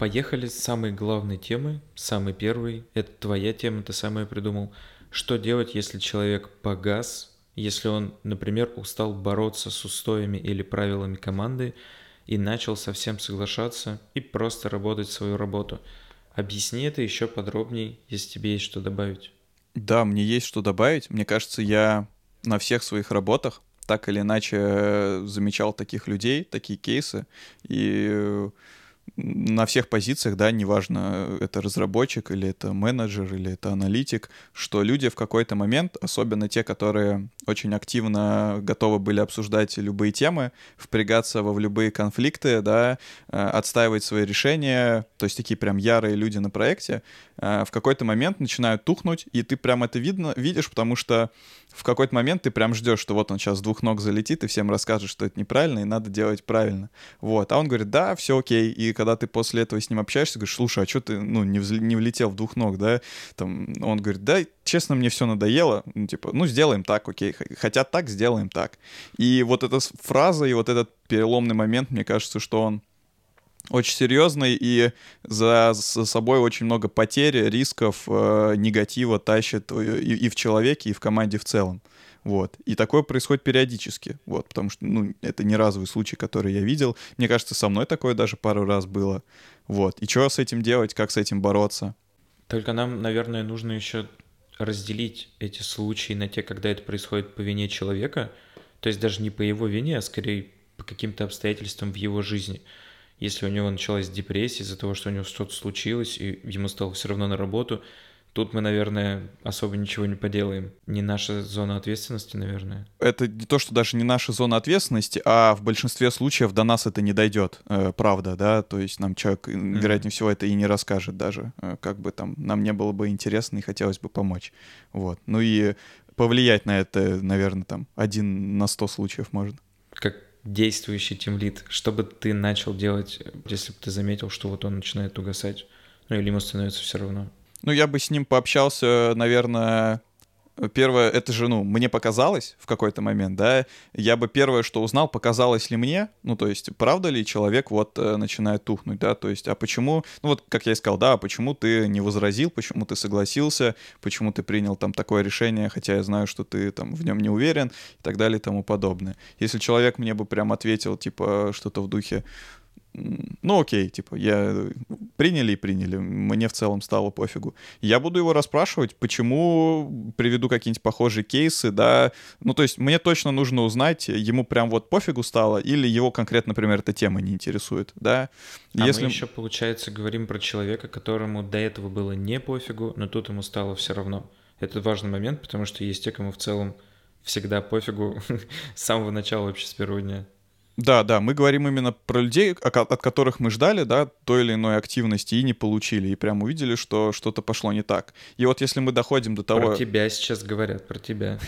Поехали с самой главной темы, самой первой. Это твоя тема, ты сам ее придумал. Что делать, если человек погас, если он, например, устал бороться с устоями или правилами команды и начал совсем соглашаться и просто работать свою работу? Объясни это еще подробнее, если тебе есть что добавить. Да, мне есть что добавить. Мне кажется, я на всех своих работах так или иначе э, замечал таких людей, такие кейсы. И на всех позициях, да, неважно, это разработчик или это менеджер или это аналитик, что люди в какой-то момент, особенно те, которые очень активно готовы были обсуждать любые темы, впрягаться во в любые конфликты, да, э, отстаивать свои решения, то есть такие прям ярые люди на проекте, в какой-то момент начинают тухнуть, и ты прям это видно, видишь, потому что в какой-то момент ты прям ждешь, что вот он сейчас с двух ног залетит и всем расскажет, что это неправильно и надо делать правильно. Вот. А он говорит, да, все окей. И когда ты после этого с ним общаешься, говоришь, слушай, а что ты, ну, не, взл- не влетел в двух ног, да? Там, он говорит, да, честно, мне все надоело. Ну, типа, ну, сделаем так, окей. Хотят так, сделаем так. И вот эта фраза и вот этот переломный момент, мне кажется, что он очень серьезный и за, за собой очень много потерь, рисков, э, негатива тащит и, и в человеке, и в команде в целом. Вот. И такое происходит периодически, вот, потому что, ну, это не разовый случай, который я видел. Мне кажется, со мной такое даже пару раз было. Вот. И что с этим делать, как с этим бороться? Только нам, наверное, нужно еще разделить эти случаи на те, когда это происходит по вине человека, то есть даже не по его вине, а скорее по каким-то обстоятельствам в его жизни если у него началась депрессия из-за того, что у него что-то случилось, и ему стало все равно на работу, Тут мы, наверное, особо ничего не поделаем. Не наша зона ответственности, наверное. Это не то, что даже не наша зона ответственности, а в большинстве случаев до нас это не дойдет, э, правда, да. То есть нам человек, mm-hmm. вероятнее всего, это и не расскажет даже, э, как бы там нам не было бы интересно и хотелось бы помочь. Вот. Ну и повлиять на это, наверное, там один на сто случаев можно. Как действующий тимлит, что бы ты начал делать, если бы ты заметил, что вот он начинает угасать, ну или ему становится все равно? Ну, я бы с ним пообщался, наверное, Первое, это же, ну, мне показалось в какой-то момент, да, я бы первое, что узнал, показалось ли мне, ну, то есть, правда ли человек вот э, начинает тухнуть, да, то есть, а почему, ну, вот, как я и сказал, да, а почему ты не возразил, почему ты согласился, почему ты принял там такое решение, хотя я знаю, что ты там в нем не уверен и так далее и тому подобное. Если человек мне бы прям ответил, типа, что-то в духе, ну окей, типа, я приняли и приняли, мне в целом стало пофигу. Я буду его расспрашивать, почему, приведу какие-нибудь похожие кейсы, да, ну то есть мне точно нужно узнать, ему прям вот пофигу стало, или его конкретно, например, эта тема не интересует, да. А Если... мы еще, получается, говорим про человека, которому до этого было не пофигу, но тут ему стало все равно. Это важный момент, потому что есть те, кому в целом всегда пофигу с самого начала вообще с первого дня. Да, да, мы говорим именно про людей, от которых мы ждали, да, той или иной активности и не получили, и прям увидели, что что-то пошло не так. И вот если мы доходим до того... Про тебя сейчас говорят, про тебя.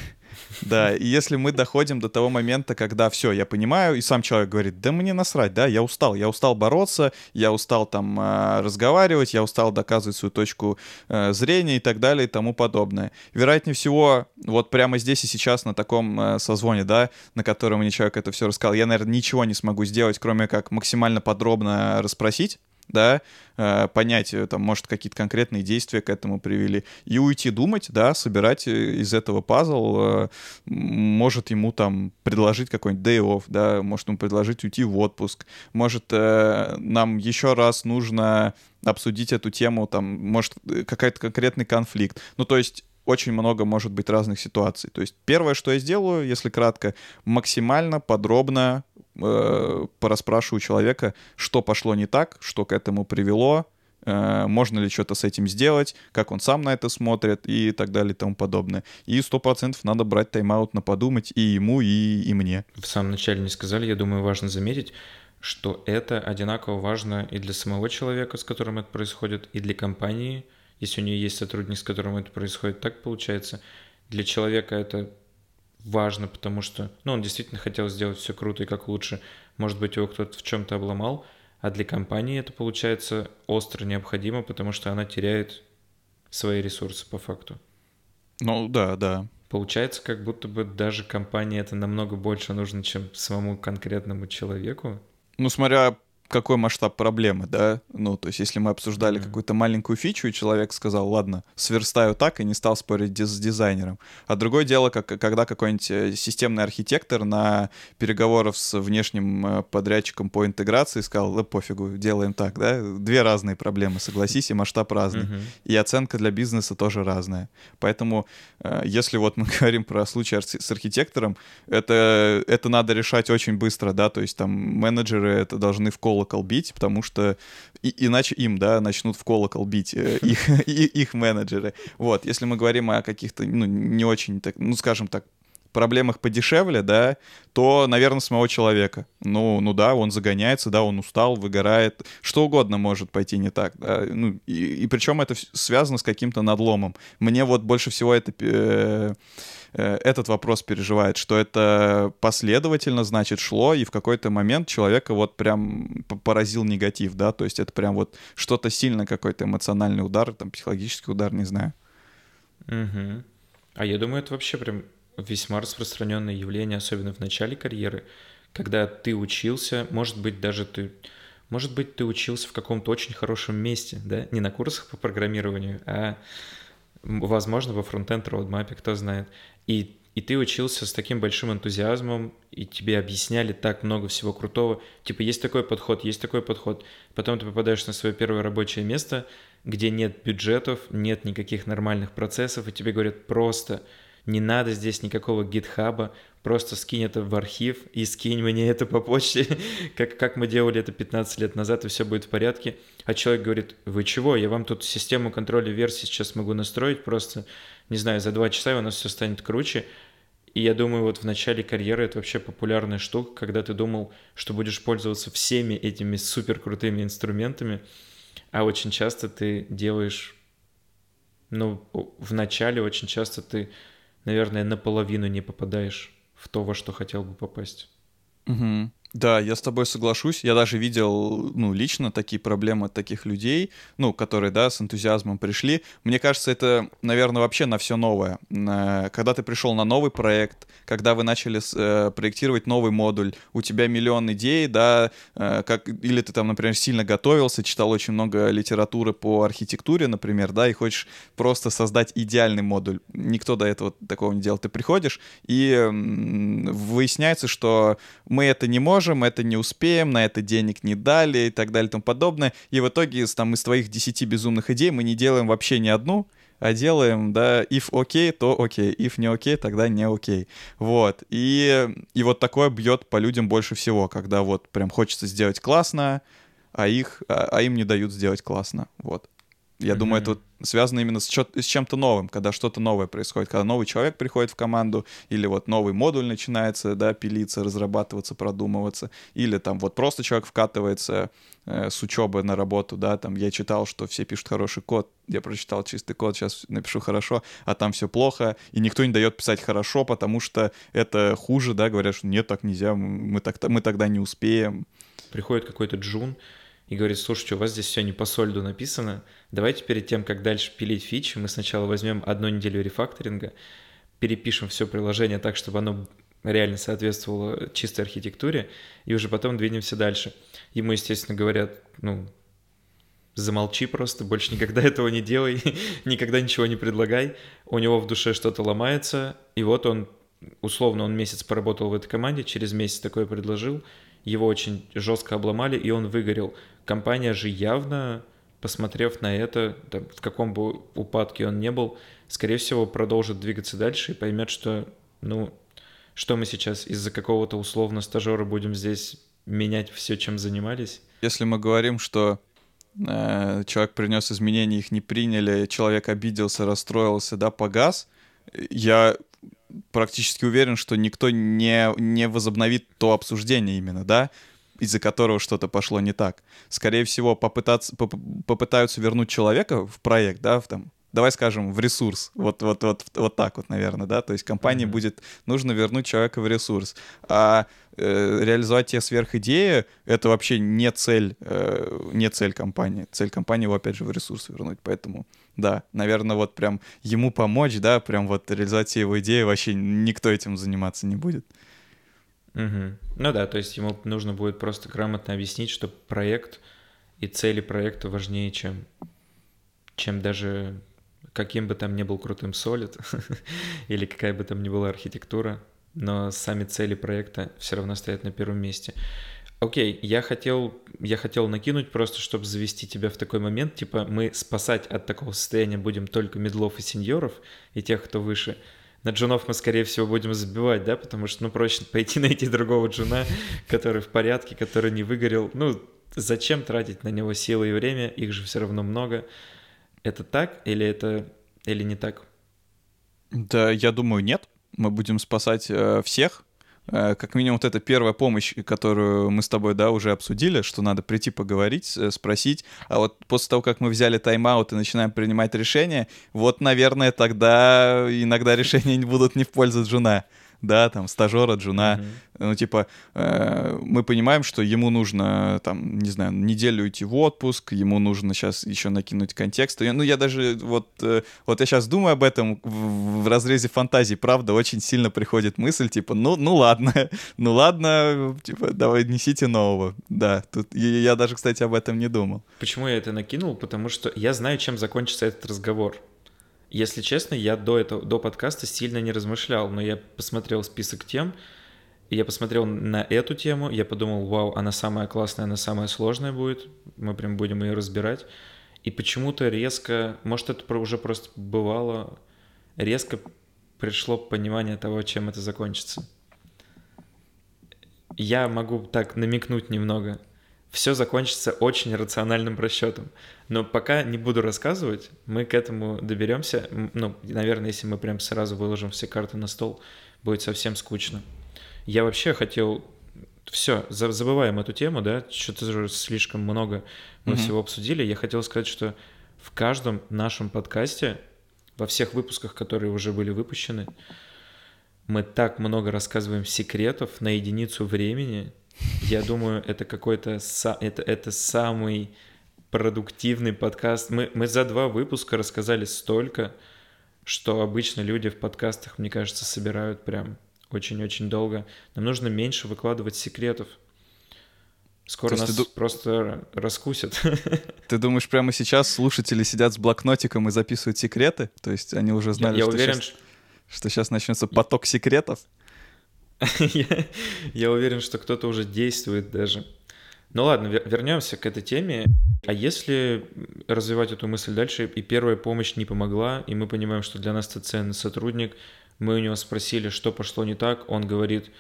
Да, и если мы доходим до того момента, когда все, я понимаю, и сам человек говорит, да мне насрать, да, я устал, я устал бороться, я устал там э, разговаривать, я устал доказывать свою точку э, зрения и так далее и тому подобное. Вероятнее всего, вот прямо здесь и сейчас на таком э, созвоне, да, на котором мне человек это все рассказал, я, наверное, ничего не смогу сделать, кроме как максимально подробно расспросить, да, э, понять, э, там, может, какие-то конкретные действия к этому привели, и уйти думать, да, собирать э, из этого пазл, может ему там предложить какой-нибудь day off, да, может ему предложить уйти в отпуск, может нам еще раз нужно обсудить эту тему, там, может, какой-то конкретный конфликт. Ну, то есть очень много может быть разных ситуаций. То есть первое, что я сделаю, если кратко, максимально подробно э, порасспрашиваю человека, что пошло не так, что к этому привело, э, можно ли что-то с этим сделать, как он сам на это смотрит и так далее и тому подобное. И сто процентов надо брать тайм-аут на подумать и ему, и, и мне. В самом начале не сказали, я думаю, важно заметить, что это одинаково важно и для самого человека, с которым это происходит, и для компании — если у нее есть сотрудник, с которым это происходит, так получается. Для человека это важно, потому что, ну, он действительно хотел сделать все круто и как лучше. Может быть, его кто-то в чем-то обломал, а для компании это получается остро необходимо, потому что она теряет свои ресурсы по факту. Ну да, да. Получается, как будто бы даже компании это намного больше нужно, чем самому конкретному человеку. Ну, смотря какой масштаб проблемы, да? Ну, то есть, если мы обсуждали mm-hmm. какую-то маленькую фичу, и человек сказал, ладно, сверстаю так, и не стал спорить с дизайнером. А другое дело, как, когда какой-нибудь э, системный архитектор на переговорах с внешним э, подрядчиком по интеграции сказал, да пофигу, делаем так, да? Две разные проблемы, согласись, и масштаб разный. Mm-hmm. И оценка для бизнеса тоже разная. Поэтому, э, если вот мы говорим про случай с архитектором, это, это надо решать очень быстро, да, то есть там менеджеры это должны в колокол бить, потому что и, иначе им, да, начнут в колокол бить э, их, их менеджеры. Вот, если мы говорим о каких-то, ну, не очень, так, ну, скажем так, проблемах подешевле, да, то, наверное, самого человека. Ну, ну да, он загоняется, да, он устал, выгорает, что угодно может пойти не так. Да? Ну, и, и причем это связано с каким-то надломом. Мне вот больше всего это э, Э, этот вопрос переживает, что это последовательно, значит, шло, и в какой-то момент человека вот прям поразил негатив, да, то есть это прям вот что-то сильно, какой-то эмоциональный удар, там, психологический удар, не знаю. Угу. А я думаю, это вообще прям весьма распространенное явление, особенно в начале карьеры, когда ты учился, может быть, даже ты может быть, ты учился в каком-то очень хорошем месте, да, не на курсах по программированию, а, возможно, во фронтенд роудмапе, кто знает. И, и ты учился с таким большим энтузиазмом, и тебе объясняли так много всего крутого. Типа, есть такой подход, есть такой подход. Потом ты попадаешь на свое первое рабочее место, где нет бюджетов, нет никаких нормальных процессов, и тебе говорят просто не надо здесь никакого гитхаба, просто скинь это в архив и скинь мне это по почте, как, как мы делали это 15 лет назад, и все будет в порядке. А человек говорит, вы чего, я вам тут систему контроля версий сейчас могу настроить, просто не знаю, за два часа, у нас все станет круче. И я думаю, вот в начале карьеры это вообще популярная штука, когда ты думал, что будешь пользоваться всеми этими супер крутыми инструментами, а очень часто ты делаешь, ну, в начале очень часто ты, наверное, наполовину не попадаешь в то, во что хотел бы попасть. Угу. Да, я с тобой соглашусь. Я даже видел, ну, лично такие проблемы таких людей, ну, которые, да, с энтузиазмом пришли. Мне кажется, это, наверное, вообще на все новое. Когда ты пришел на новый проект, когда вы начали э, проектировать новый модуль, у тебя миллион идей, да, э, как, или ты там, например, сильно готовился, читал очень много литературы по архитектуре, например, да, и хочешь просто создать идеальный модуль. Никто до этого такого не делал. Ты приходишь, и выясняется, что мы это не можем, можем, это не успеем, на это денег не дали и так далее и тому подобное. И в итоге там, из твоих 10 безумных идей мы не делаем вообще ни одну, а делаем, да, if окей, okay, то окей, okay. if не окей, okay, тогда не окей. Вот. И, и вот такое бьет по людям больше всего, когда вот прям хочется сделать классно, а их, а, а им не дают сделать классно. Вот. Я mm-hmm. думаю, это связано именно с, с чем-то новым, когда что-то новое происходит, когда новый человек приходит в команду, или вот новый модуль начинается, да, пилиться, разрабатываться, продумываться, или там вот просто человек вкатывается э, с учебы на работу, да, там я читал, что все пишут хороший код, я прочитал чистый код, сейчас напишу хорошо, а там все плохо, и никто не дает писать хорошо, потому что это хуже, да, говорят, что нет, так нельзя, мы, так, мы тогда не успеем. Приходит какой-то джун, и говорит, слушайте, у вас здесь все не по сольду написано, давайте перед тем, как дальше пилить фичи, мы сначала возьмем одну неделю рефакторинга, перепишем все приложение так, чтобы оно реально соответствовало чистой архитектуре, и уже потом двинемся дальше. Ему, естественно, говорят, ну, замолчи просто, больше никогда этого не делай, никогда ничего не предлагай. У него в душе что-то ломается, и вот он, условно, он месяц поработал в этой команде, через месяц такое предложил, его очень жестко обломали, и он выгорел. Компания же явно, посмотрев на это, там, в каком бы упадке он не был, скорее всего, продолжит двигаться дальше и поймет, что, ну, что мы сейчас из-за какого-то условно стажера будем здесь менять все, чем занимались. Если мы говорим, что э, человек принес изменения, их не приняли, человек обиделся, расстроился, да, погас, я практически уверен, что никто не, не возобновит то обсуждение именно, да, из-за которого что-то пошло не так. Скорее всего, попытаться, поп попытаются вернуть человека в проект, да, в там, давай скажем, в ресурс. Вот, вот, вот, вот так вот, наверное, да. То есть компании mm-hmm. будет нужно вернуть человека в ресурс. А э, реализовать те сверхидеи — это вообще не цель, э, не цель компании. Цель компании его, опять же, в ресурс вернуть. Поэтому, да, наверное, вот прям ему помочь, да, прям вот реализовать все его идеи, вообще никто этим заниматься не будет. Угу. Ну да, то есть ему нужно будет просто грамотно объяснить, что проект и цели проекта важнее, чем, чем даже каким бы там ни был крутым солид или какая бы там ни была архитектура, но сами цели проекта все равно стоят на первом месте. Окей, я хотел, я хотел накинуть просто, чтобы завести тебя в такой момент, типа мы спасать от такого состояния будем только медлов и сеньоров и тех, кто выше. На джунов мы, скорее всего, будем забивать, да, потому что, ну, проще пойти найти другого джуна, который в порядке, который не выгорел. Ну, зачем тратить на него силы и время, их же все равно много. Это так или это или не так? Да, я думаю, нет. Мы будем спасать э, всех. Э, как минимум, вот эта первая помощь, которую мы с тобой, да, уже обсудили, что надо прийти поговорить, э, спросить. А вот после того, как мы взяли тайм-аут и начинаем принимать решения, вот, наверное, тогда иногда решения будут не в пользу жена да, там, стажера, джуна. Mm-hmm. Ну, типа, э, мы понимаем, что ему нужно, там, не знаю, неделю уйти в отпуск, ему нужно сейчас еще накинуть контекст. Ну, я даже, вот, э, вот я сейчас думаю об этом в, в разрезе фантазии, правда, очень сильно приходит мысль, типа, ну, ну ладно, ну ладно, типа, давай несите нового. Да, тут я, я даже, кстати, об этом не думал. Почему я это накинул? Потому что я знаю, чем закончится этот разговор. Если честно, я до этого, до подкаста сильно не размышлял, но я посмотрел список тем, и я посмотрел на эту тему, я подумал, вау, она самая классная, она самая сложная будет, мы прям будем ее разбирать. И почему-то резко, может это уже просто бывало, резко пришло понимание того, чем это закончится. Я могу так намекнуть немного все закончится очень рациональным расчетом. Но пока не буду рассказывать, мы к этому доберемся. Ну, наверное, если мы прям сразу выложим все карты на стол, будет совсем скучно. Я вообще хотел... Все, забываем эту тему, да, что-то уже слишком много мы mm-hmm. всего обсудили. Я хотел сказать, что в каждом нашем подкасте, во всех выпусках, которые уже были выпущены, мы так много рассказываем секретов на единицу времени, я думаю, это какой-то... Это, это самый продуктивный подкаст. Мы, мы за два выпуска рассказали столько, что обычно люди в подкастах, мне кажется, собирают прям очень-очень долго. Нам нужно меньше выкладывать секретов. Скоро нас ты... просто раскусят. Ты думаешь, прямо сейчас слушатели сидят с блокнотиком и записывают секреты? То есть они уже знали, я, я что, уверен, сейчас, что сейчас начнется поток секретов? я, я уверен, что кто-то уже действует даже. Ну ладно, вернемся к этой теме. А если развивать эту мысль дальше, и первая помощь не помогла, и мы понимаем, что для нас это ценный сотрудник, мы у него спросили, что пошло не так, он говорит,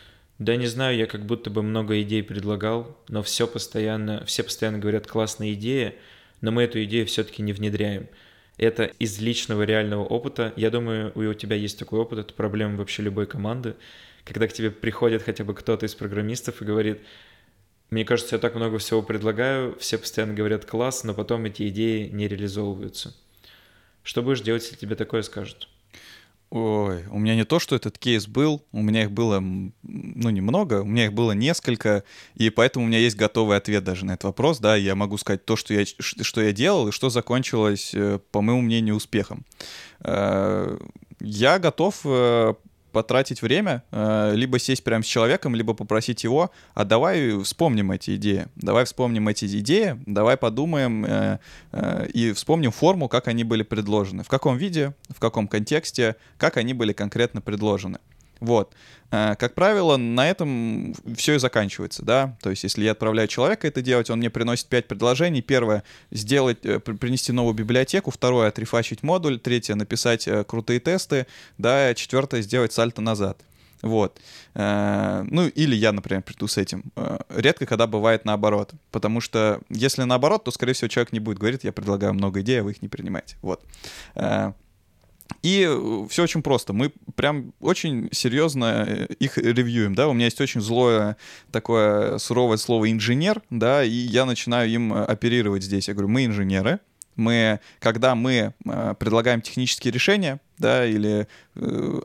да не знаю, я как будто бы много идей предлагал, но все постоянно, все постоянно говорят классная идея, но мы эту идею все-таки не внедряем. Это из личного реального опыта. Я думаю, у тебя есть такой опыт, это проблема вообще любой команды когда к тебе приходит хотя бы кто-то из программистов и говорит, мне кажется, я так много всего предлагаю, все постоянно говорят класс, но потом эти идеи не реализовываются. Что будешь делать, если тебе такое скажут? Ой, у меня не то, что этот кейс был, у меня их было, ну, немного, у меня их было несколько, и поэтому у меня есть готовый ответ даже на этот вопрос, да, я могу сказать то, что я, что я делал, и что закончилось, э, по моему мнению, успехом. Э, я готов э, потратить время, э, либо сесть прямо с человеком, либо попросить его, а давай вспомним эти идеи, давай вспомним эти идеи, давай подумаем э, э, и вспомним форму, как они были предложены, в каком виде, в каком контексте, как они были конкретно предложены. Вот. Как правило, на этом все и заканчивается, да. То есть, если я отправляю человека это делать, он мне приносит пять предложений. Первое — сделать, принести новую библиотеку. Второе — отрефачить модуль. Третье — написать крутые тесты. Да, четвертое — сделать сальто назад. Вот. Ну, или я, например, приду с этим. Редко, когда бывает наоборот. Потому что если наоборот, то, скорее всего, человек не будет говорить, я предлагаю много идей, а вы их не принимаете. Вот. И э, все очень просто. Мы прям очень серьезно э, их ревьюем, да. У меня есть очень злое такое суровое слово инженер, да, и я начинаю им э, оперировать здесь. Я говорю, мы инженеры, мы, когда мы предлагаем технические решения, да, или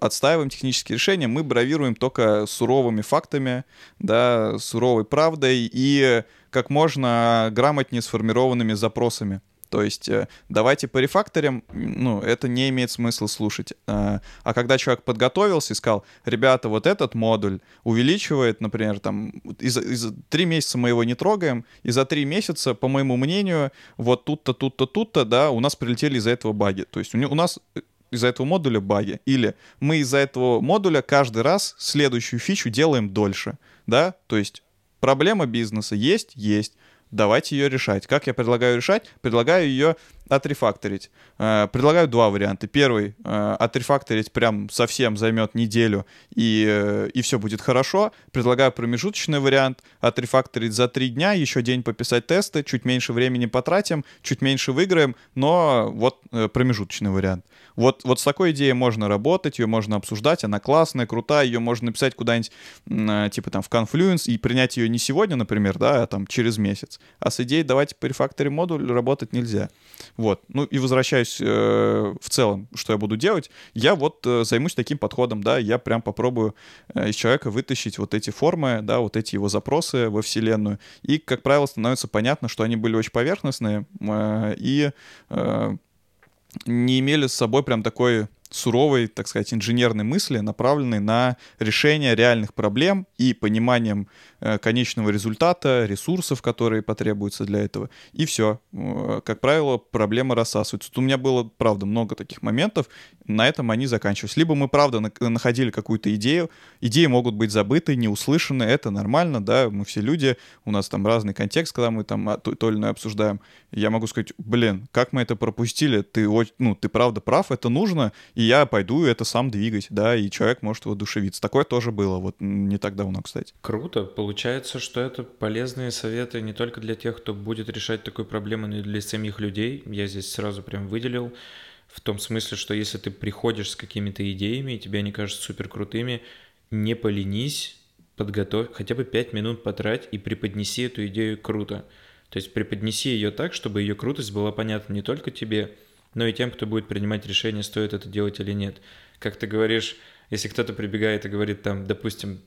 отстаиваем технические решения, мы бравируем только суровыми фактами, да, суровой правдой и как можно грамотнее сформированными запросами. То есть э, давайте по рефакторам, ну, это не имеет смысла слушать. А, а когда человек подготовился и сказал, ребята, вот этот модуль увеличивает, например, там, из, из, три месяца мы его не трогаем, и за три месяца, по моему мнению, вот тут-то, тут-то, тут-то, да, у нас прилетели из-за этого баги. То есть у, у нас э, из-за этого модуля баги. Или мы из-за этого модуля каждый раз следующую фичу делаем дольше, да, то есть проблема бизнеса есть, есть давайте ее решать. Как я предлагаю решать? Предлагаю ее отрефакторить. Э, предлагаю два варианта. Первый э, — отрефакторить прям совсем займет неделю, и, э, и все будет хорошо. Предлагаю промежуточный вариант — отрефакторить за три дня, еще день пописать тесты, чуть меньше времени потратим, чуть меньше выиграем, но вот промежуточный вариант. Вот, вот с такой идеей можно работать, ее можно обсуждать, она классная, крутая, ее можно написать куда-нибудь, типа там в Confluence, и принять ее не сегодня, например, да, а там через месяц. А с идеей давайте по рефакторе модуль работать нельзя. Вот. Ну и возвращаюсь э, в целом, что я буду делать. Я вот э, займусь таким подходом, да, я прям попробую э, из человека вытащить вот эти формы, да, вот эти его запросы во Вселенную. И, как правило, становится понятно, что они были очень поверхностные э, и э, не имели с собой прям такой суровой, так сказать, инженерной мысли, направленной на решение реальных проблем и пониманием конечного результата, ресурсов, которые потребуются для этого. И все. Э, как правило, проблема рассасывается. Тут у меня было, правда, много таких моментов. На этом они заканчивались. Либо мы, правда, находили какую-то идею. Идеи могут быть забыты, не услышаны. Это нормально, да, мы все люди. У нас там разный контекст, когда мы там то, то или иное обсуждаем. Я могу сказать, блин, как мы это пропустили? Ты, ну, ты правда прав, это нужно и я пойду это сам двигать, да, и человек может воодушевиться. Такое тоже было, вот не так давно, кстати. Круто. Получается, что это полезные советы не только для тех, кто будет решать такую проблему, но и для самих людей. Я здесь сразу прям выделил в том смысле, что если ты приходишь с какими-то идеями, и тебе они кажутся супер крутыми, не поленись, подготовь, хотя бы 5 минут потрать и преподнеси эту идею круто. То есть преподнеси ее так, чтобы ее крутость была понятна не только тебе, но и тем, кто будет принимать решение, стоит это делать или нет. Как ты говоришь, если кто-то прибегает и говорит там, допустим,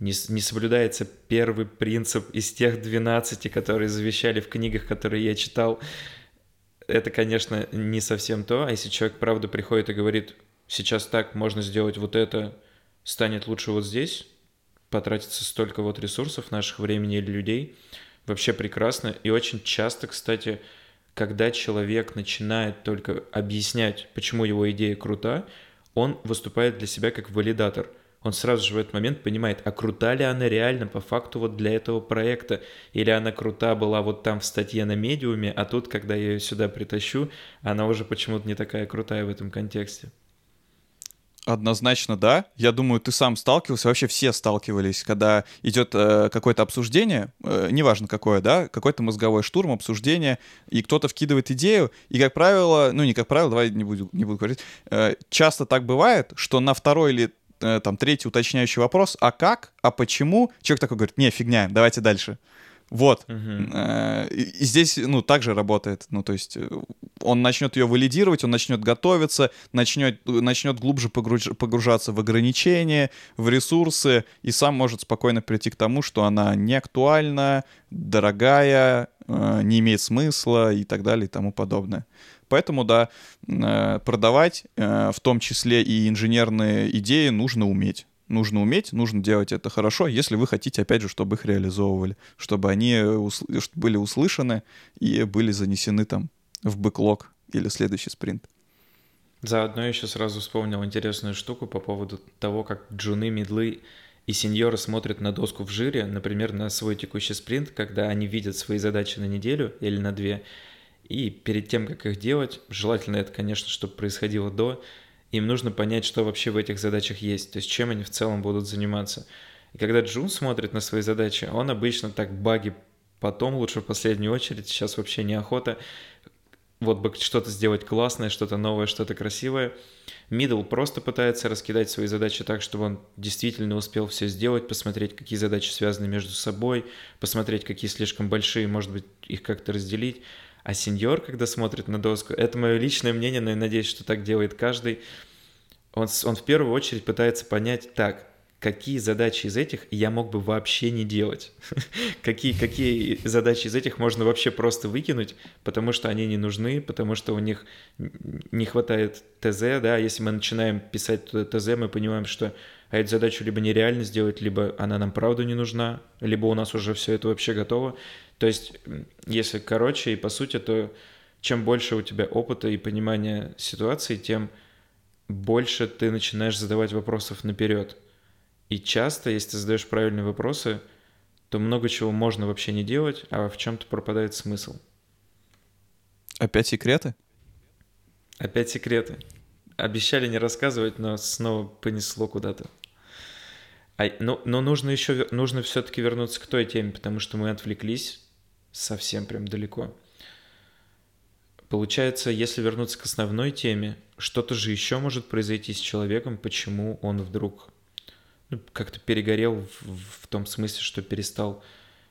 не, не соблюдается первый принцип из тех 12, которые завещали в книгах, которые я читал, это, конечно, не совсем то. А если человек правда приходит и говорит, сейчас так, можно сделать вот это, станет лучше вот здесь, потратится столько вот ресурсов наших времени или людей, вообще прекрасно. И очень часто, кстати, когда человек начинает только объяснять, почему его идея крута, он выступает для себя как валидатор. Он сразу же в этот момент понимает, а крута ли она реально по факту вот для этого проекта, или она крута была вот там в статье на медиуме, а тут, когда я ее сюда притащу, она уже почему-то не такая крутая в этом контексте. Однозначно, да. Я думаю, ты сам сталкивался, вообще все сталкивались, когда идет э, какое-то обсуждение, э, неважно какое, да, какой-то мозговой штурм, обсуждение, и кто-то вкидывает идею, и, как правило, ну, не как правило, давай не буду, не буду говорить, э, часто так бывает, что на второй или там третий уточняющий вопрос, а как, а почему, человек такой говорит, не, фигня, давайте дальше. Вот. Угу. И здесь, ну, также работает. Ну, то есть э, он начнет ее валидировать, он начнет готовиться, начнет, начнет глубже погруж, погружаться в ограничения, в ресурсы, и сам может спокойно прийти к тому, что она не актуальна, дорогая, э, не имеет смысла и так далее и тому подобное. Поэтому, да, продавать, в том числе и инженерные идеи, нужно уметь нужно уметь, нужно делать это хорошо, если вы хотите, опять же, чтобы их реализовывали, чтобы они усл- были услышаны и были занесены там в бэклог или следующий спринт. Заодно я еще сразу вспомнил интересную штуку по поводу того, как джуны, медлы и сеньоры смотрят на доску в жире, например, на свой текущий спринт, когда они видят свои задачи на неделю или на две, и перед тем, как их делать, желательно это, конечно, чтобы происходило до, им нужно понять, что вообще в этих задачах есть, то есть чем они в целом будут заниматься. И когда Джун смотрит на свои задачи, он обычно так баги потом, лучше в последнюю очередь, сейчас вообще неохота, вот бы что-то сделать классное, что-то новое, что-то красивое. Мидл просто пытается раскидать свои задачи так, чтобы он действительно успел все сделать, посмотреть, какие задачи связаны между собой, посмотреть, какие слишком большие, может быть, их как-то разделить. А сеньор, когда смотрит на доску, это мое личное мнение, но я надеюсь, что так делает каждый, он, он в первую очередь пытается понять, так, какие задачи из этих я мог бы вообще не делать. какие, какие задачи из этих можно вообще просто выкинуть, потому что они не нужны, потому что у них не хватает ТЗ, да, если мы начинаем писать ТЗ, мы понимаем, что а эту задачу либо нереально сделать, либо она нам правда не нужна, либо у нас уже все это вообще готово. То есть, если короче и по сути, то чем больше у тебя опыта и понимания ситуации, тем больше ты начинаешь задавать вопросов наперед. И часто, если ты задаешь правильные вопросы, то много чего можно вообще не делать, а в чем-то пропадает смысл. Опять секреты? Опять секреты. Обещали не рассказывать, но снова понесло куда-то. А, но, но нужно еще нужно все-таки вернуться к той теме, потому что мы отвлеклись совсем прям далеко. Получается, если вернуться к основной теме, что-то же еще может произойти с человеком, почему он вдруг ну, как-то перегорел в, в том смысле, что перестал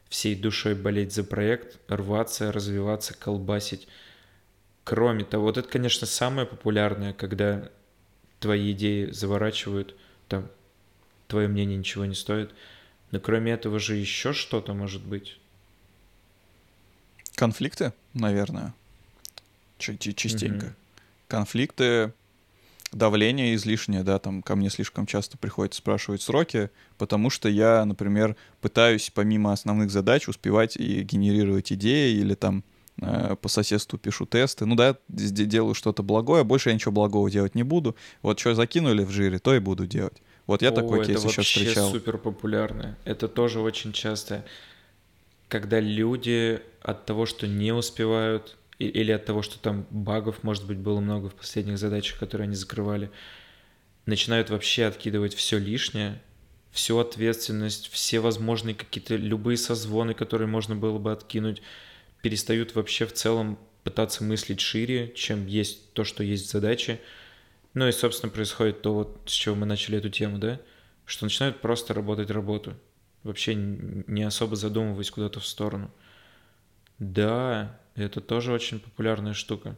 всей душой болеть за проект, рваться, развиваться, колбасить. Кроме того, вот это, конечно, самое популярное, когда твои идеи заворачивают, там, твое мнение ничего не стоит. Но кроме этого же еще что-то может быть. Конфликты, наверное. Частенько. Mm-hmm. Конфликты давление излишнее, да, там ко мне слишком часто приходится спрашивать сроки, потому что я, например, пытаюсь помимо основных задач успевать и генерировать идеи или там э, по соседству пишу тесты. Ну да, делаю что-то благое, больше я ничего благого делать не буду. Вот что закинули в жире, то и буду делать. Вот я О, такой кейс еще встречал. Это супер популярно. Это тоже очень часто, когда люди от того, что не успевают или от того, что там багов, может быть, было много в последних задачах, которые они закрывали, начинают вообще откидывать все лишнее, всю ответственность, все возможные какие-то любые созвоны, которые можно было бы откинуть, перестают вообще в целом пытаться мыслить шире, чем есть то, что есть в задаче. Ну и, собственно, происходит то, вот, с чего мы начали эту тему, да, что начинают просто работать работу, вообще не особо задумываясь куда-то в сторону. Да, это тоже очень популярная штука.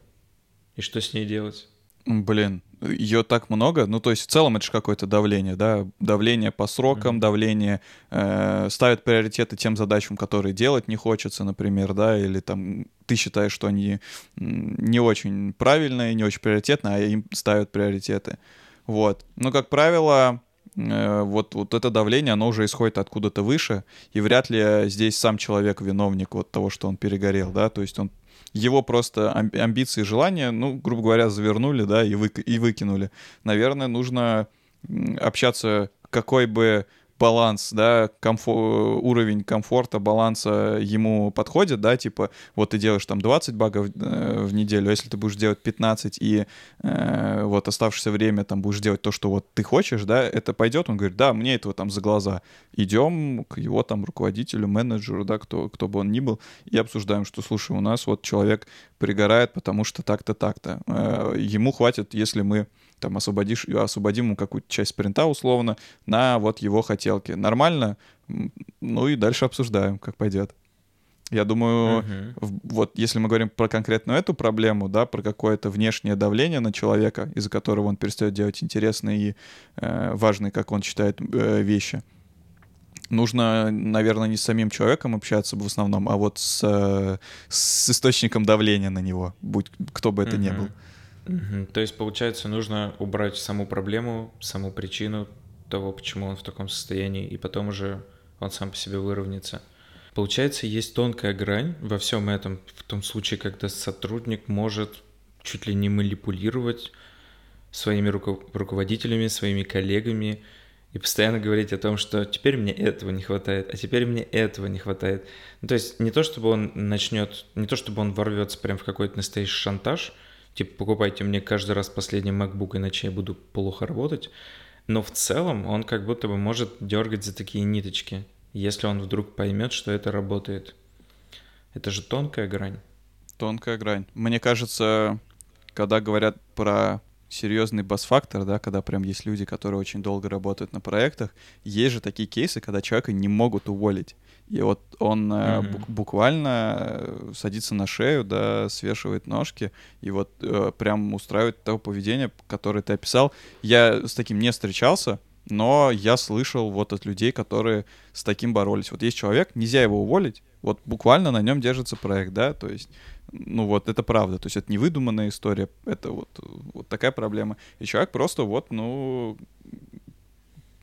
И что с ней делать? Блин, ее так много. Ну, то есть в целом это же какое-то давление, да? Давление по срокам, mm-hmm. давление э, ставят приоритеты тем задачам, которые делать не хочется, например, да, или там ты считаешь, что они не очень правильные, не очень приоритетные, а им ставят приоритеты. Вот. Но, как правило, вот, вот это давление, оно уже исходит откуда-то выше, и вряд ли здесь сам человек виновник вот того, что он перегорел, да, то есть он его просто амбиции и желания, ну, грубо говоря, завернули, да, и, вы, и выкинули. Наверное, нужно общаться, какой бы баланс, да, комфор- уровень комфорта, баланса ему подходит, да, типа, вот ты делаешь там 20 багов э, в неделю, а если ты будешь делать 15 и э, вот оставшееся время там будешь делать то, что вот ты хочешь, да, это пойдет, он говорит, да, мне этого там за глаза. Идем к его там руководителю, менеджеру, да, кто, кто бы он ни был, и обсуждаем, что, слушай, у нас вот человек пригорает, потому что так-то, так-то. Э, ему хватит, если мы там освободишь, освободим ему какую-то часть спринта условно на вот его хотелки. Нормально? Ну и дальше обсуждаем, как пойдет. Я думаю, uh-huh. вот если мы говорим про конкретно эту проблему, да, про какое-то внешнее давление на человека, из-за которого он перестает делать интересные и э, важные, как он считает, э, вещи, нужно, наверное, не с самим человеком общаться в основном, а вот с, э, с источником давления на него, будь кто бы это uh-huh. ни был. Угу. То есть, получается, нужно убрать саму проблему, саму причину того, почему он в таком состоянии, и потом уже он сам по себе выровняется. Получается, есть тонкая грань во всем этом, в том случае, когда сотрудник может чуть ли не манипулировать своими руко- руководителями, своими коллегами и постоянно говорить о том, что теперь мне этого не хватает, а теперь мне этого не хватает. Ну, то есть не то, чтобы он начнет, не то, чтобы он ворвется прям в какой-то настоящий шантаж, типа, покупайте мне каждый раз последний MacBook, иначе я буду плохо работать. Но в целом он как будто бы может дергать за такие ниточки, если он вдруг поймет, что это работает. Это же тонкая грань. Тонкая грань. Мне кажется, когда говорят про серьезный бас-фактор, да, когда прям есть люди, которые очень долго работают на проектах, есть же такие кейсы, когда человека не могут уволить. И вот он mm-hmm. буквально э, садится на шею, да, свешивает ножки, и вот э, прям устраивает то поведение, которое ты описал. Я с таким не встречался, но я слышал вот от людей, которые с таким боролись. Вот есть человек, нельзя его уволить, вот буквально на нем держится проект, да, то есть, ну вот это правда, то есть это не выдуманная история, это вот, вот такая проблема. И человек просто вот, ну,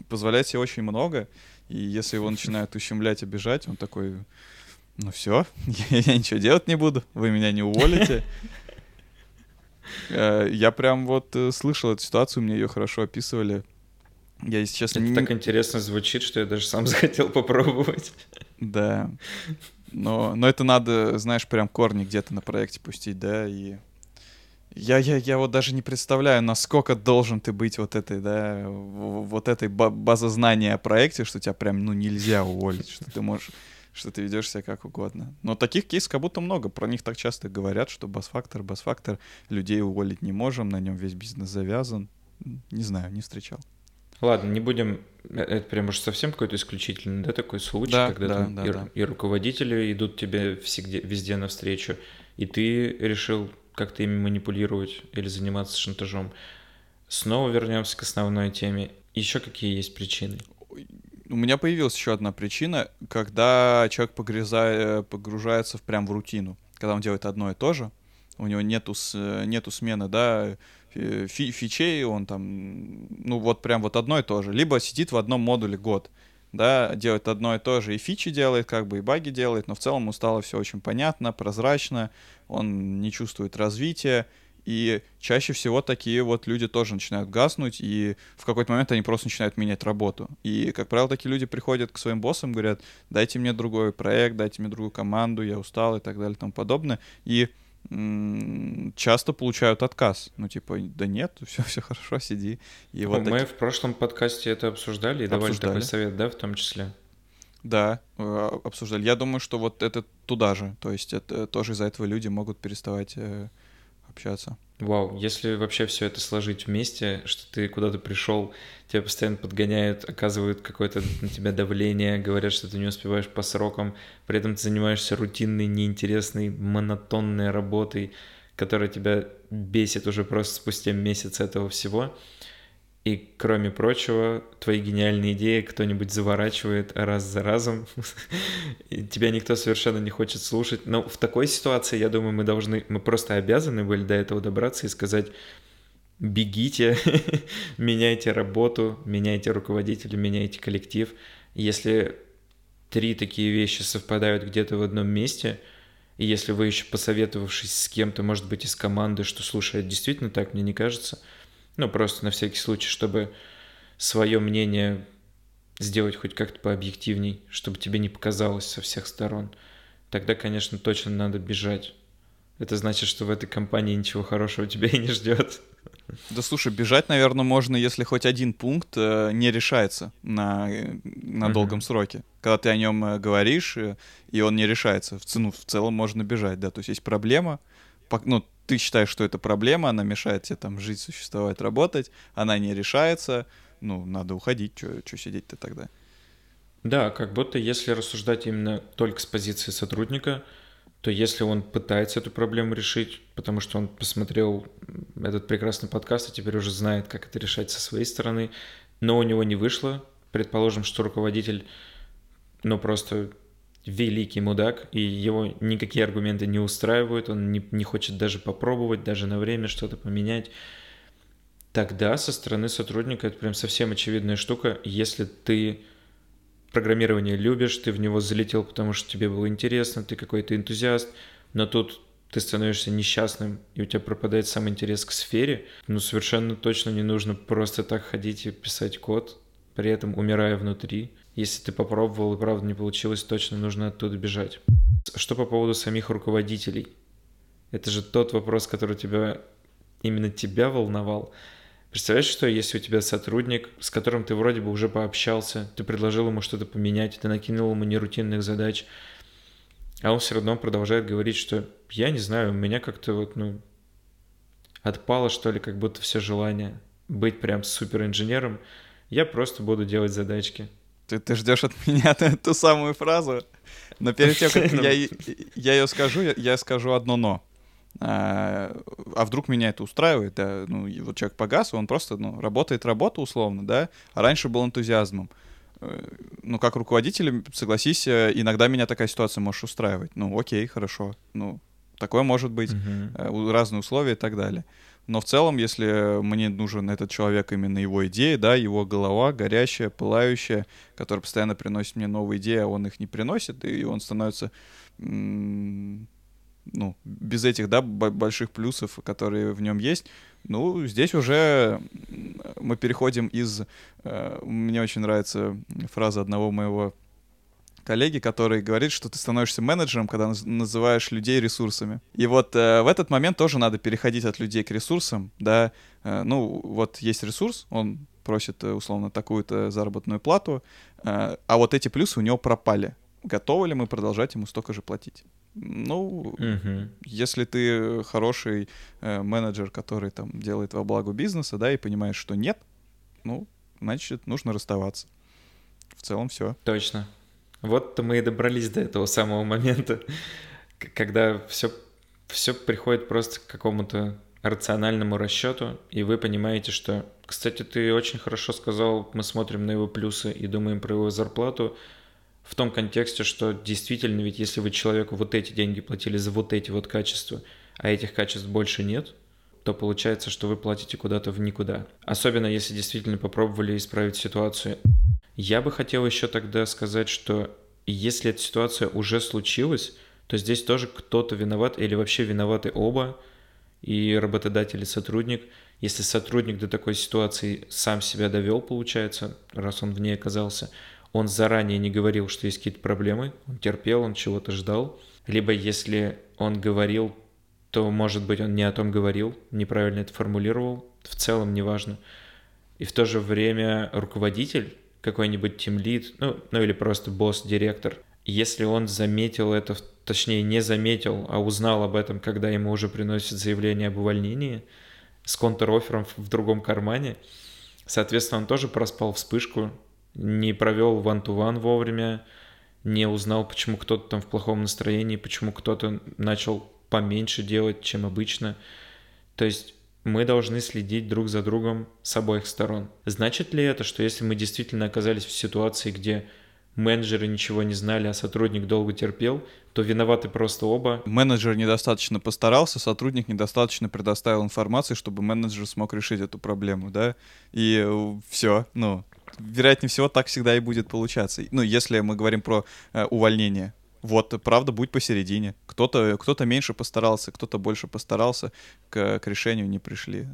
позволяет себе очень много, и если его начинают ущемлять, обижать, он такой, ну все, я, я ничего делать не буду, вы меня не уволите. Э, я прям вот э, слышал эту ситуацию, мне ее хорошо описывали. Я, если честно, Это не... так интересно звучит, что я даже сам захотел попробовать. Да. Но, но это надо, знаешь, прям корни где-то на проекте пустить, да, и я, я, я вот даже не представляю, насколько должен ты быть вот этой, да, вот этой база знания о проекте, что тебя прям, ну, нельзя уволить, что ты можешь, что ты ведешь себя как угодно. Но таких кейсов как будто много, про них так часто говорят, что бас-фактор, бас-фактор, людей уволить не можем, на нем весь бизнес завязан. Не знаю, не встречал. Ладно, не будем... Э, это прям уж совсем какой-то исключительный, да, такой случай, да, когда да, там да, и, да. и руководители идут тебе всегда, везде навстречу, и ты решил как-то ими манипулировать или заниматься шантажом. Снова вернемся к основной теме. Еще какие есть причины? У меня появилась еще одна причина, когда человек погрязает, погружается в, прям в рутину, когда он делает одно и то же, у него нету, нету смены, да, фи фичей, он там, ну вот прям вот одно и то же. Либо сидит в одном модуле год, да, делает одно и то же, и фичи делает, как бы, и баги делает, но в целом ему стало все очень понятно, прозрачно, он не чувствует развития, и чаще всего такие вот люди тоже начинают гаснуть, и в какой-то момент они просто начинают менять работу. И, как правило, такие люди приходят к своим боссам, говорят, дайте мне другой проект, дайте мне другую команду, я устал и так далее и тому подобное. И часто получают отказ. Ну, типа, да нет, все, все хорошо, сиди. И вот Мы таки... в прошлом подкасте это обсуждали и обсуждали. давали такой совет, да, в том числе? Да, э, обсуждали. Я думаю, что вот это туда же. То есть это тоже из-за этого люди могут переставать э, общаться. Вау, если вообще все это сложить вместе, что ты куда-то пришел, тебя постоянно подгоняют, оказывают какое-то на тебя давление, говорят, что ты не успеваешь по срокам, при этом ты занимаешься рутинной, неинтересной, монотонной работой, которая тебя бесит уже просто спустя месяц этого всего — и, кроме прочего, твои гениальные идеи кто-нибудь заворачивает раз за разом. и тебя никто совершенно не хочет слушать. Но в такой ситуации, я думаю, мы должны, мы просто обязаны были до этого добраться и сказать, бегите, меняйте работу, меняйте руководителя, меняйте коллектив. Если три такие вещи совпадают где-то в одном месте, и если вы еще посоветовавшись с кем-то, может быть, из команды, что, слушай, это действительно так, мне не кажется – ну, просто на всякий случай, чтобы свое мнение сделать хоть как-то пообъективней, чтобы тебе не показалось со всех сторон. Тогда, конечно, точно надо бежать. Это значит, что в этой компании ничего хорошего тебя и не ждет. Да слушай, бежать, наверное, можно, если хоть один пункт э, не решается на, на uh-huh. долгом сроке. Когда ты о нем э, говоришь, э, и он не решается. В, ну, в целом можно бежать, да. То есть есть проблема, ну, ты считаешь, что это проблема, она мешает тебе там жить, существовать, работать, она не решается, ну, надо уходить, что сидеть-то тогда? Да, как будто если рассуждать именно только с позиции сотрудника, то если он пытается эту проблему решить, потому что он посмотрел этот прекрасный подкаст и теперь уже знает, как это решать со своей стороны, но у него не вышло, предположим, что руководитель, ну, просто великий мудак, и его никакие аргументы не устраивают, он не, не хочет даже попробовать, даже на время что-то поменять, тогда со стороны сотрудника это прям совсем очевидная штука. Если ты программирование любишь, ты в него залетел, потому что тебе было интересно, ты какой-то энтузиаст, но тут ты становишься несчастным, и у тебя пропадает сам интерес к сфере, ну совершенно точно не нужно просто так ходить и писать код, при этом умирая внутри. Если ты попробовал и правда не получилось, точно нужно оттуда бежать. Что по поводу самих руководителей? Это же тот вопрос, который тебя именно тебя волновал. Представляешь, что если у тебя сотрудник, с которым ты вроде бы уже пообщался, ты предложил ему что-то поменять, ты накинул ему нерутинных задач, а он все равно продолжает говорить, что я не знаю, у меня как-то вот, ну, отпало, что ли, как будто все желание быть прям супер инженером, я просто буду делать задачки. Ты, ты ждешь от меня ту самую фразу, но перед тем, как я, я ее скажу, я, я скажу одно «но». А, а вдруг меня это устраивает, да, ну, вот человек погас, он просто, ну, работает работа условно, да, а раньше был энтузиазмом. Э, ну, как руководитель, согласись, э, иногда меня такая ситуация может устраивать. Ну, окей, хорошо, ну, такое может быть, uh-huh. разные условия и так далее. Но в целом, если мне нужен этот человек, именно его идеи, да, его голова горящая, пылающая, которая постоянно приносит мне новые идеи, а он их не приносит, и он становится ну, без этих, да, больших плюсов, которые в нем есть, ну, здесь уже мы переходим из... Э, мне очень нравится фраза одного моего коллеги, который говорит, что ты становишься менеджером, когда называешь людей ресурсами. И вот э, в этот момент тоже надо переходить от людей к ресурсам, да. Э, ну, вот есть ресурс, он просит, э, условно, такую-то заработную плату, э, а вот эти плюсы у него пропали. Готовы ли мы продолжать ему столько же платить? Ну, угу. если ты хороший э, менеджер, который там делает во благо бизнеса, да, и понимаешь, что нет, ну, значит, нужно расставаться. В целом все. Точно. Вот мы и добрались до этого самого момента, когда все, все приходит просто к какому-то рациональному расчету, и вы понимаете, что, кстати, ты очень хорошо сказал, мы смотрим на его плюсы и думаем про его зарплату, в том контексте, что действительно, ведь если вы человеку вот эти деньги платили за вот эти вот качества, а этих качеств больше нет, то получается, что вы платите куда-то в никуда. Особенно если действительно попробовали исправить ситуацию. Я бы хотел еще тогда сказать, что если эта ситуация уже случилась, то здесь тоже кто-то виноват или вообще виноваты оба, и работодатель и сотрудник. Если сотрудник до такой ситуации сам себя довел, получается, раз он в ней оказался, он заранее не говорил, что есть какие-то проблемы, он терпел, он чего-то ждал. Либо если он говорил, то, может быть, он не о том говорил, неправильно это формулировал, в целом неважно. И в то же время руководитель, какой-нибудь тимлид, ну, ну или просто босс-директор, если он заметил это, точнее не заметил, а узнал об этом, когда ему уже приносят заявление об увольнении с контр-оффером в другом кармане, соответственно, он тоже проспал вспышку, не провел one-to-one вовремя, не узнал, почему кто-то там в плохом настроении, почему кто-то начал поменьше делать, чем обычно. То есть мы должны следить друг за другом с обоих сторон. Значит ли это, что если мы действительно оказались в ситуации, где менеджеры ничего не знали, а сотрудник долго терпел, то виноваты просто оба. Менеджер недостаточно постарался, сотрудник недостаточно предоставил информации, чтобы менеджер смог решить эту проблему, да, и э, все, ну, вероятнее всего, так всегда и будет получаться. Ну, если мы говорим про э, увольнение. Вот, правда, будь посередине. Кто-то кто меньше постарался, кто-то больше постарался, к, к решению не пришли.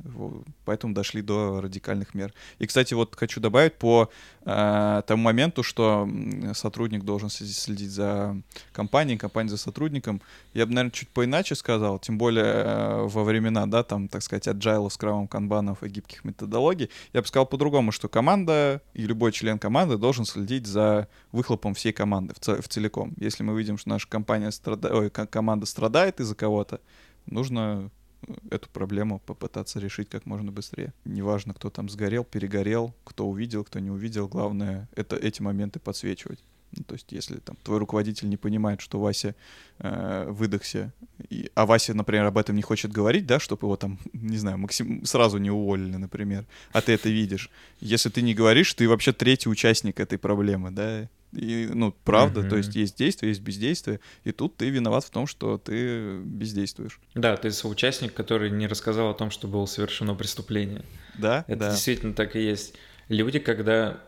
Поэтому дошли до радикальных мер. И, кстати, вот хочу добавить по э, тому моменту, что сотрудник должен следить за компанией, компания за сотрудником. Я бы, наверное, чуть поиначе сказал, тем более э, во времена, да, там, так сказать, agile, скрамов, канбанов и гибких методологий. Я бы сказал по-другому, что команда и любой член команды должен следить за выхлопом всей команды в, в целиком. Если мы видим, что наша компания страда... Ой, команда страдает из-за кого-то, нужно э, эту проблему попытаться решить как можно быстрее. Неважно, кто там сгорел, перегорел, кто увидел, кто не увидел, главное это эти моменты подсвечивать. Ну, то есть, если там твой руководитель не понимает, что Вася э, выдохся, и, а Вася, например, об этом не хочет говорить, да, чтобы его там, не знаю, максим, сразу не уволили, например, а ты это видишь. Если ты не говоришь, ты вообще третий участник этой проблемы, да, и, ну, правда, mm-hmm. то есть есть действие, есть бездействие, и тут ты виноват в том, что ты бездействуешь. Да, ты соучастник, который не рассказал о том, что было совершено преступление. Да, Это да. действительно так и есть. Люди, когда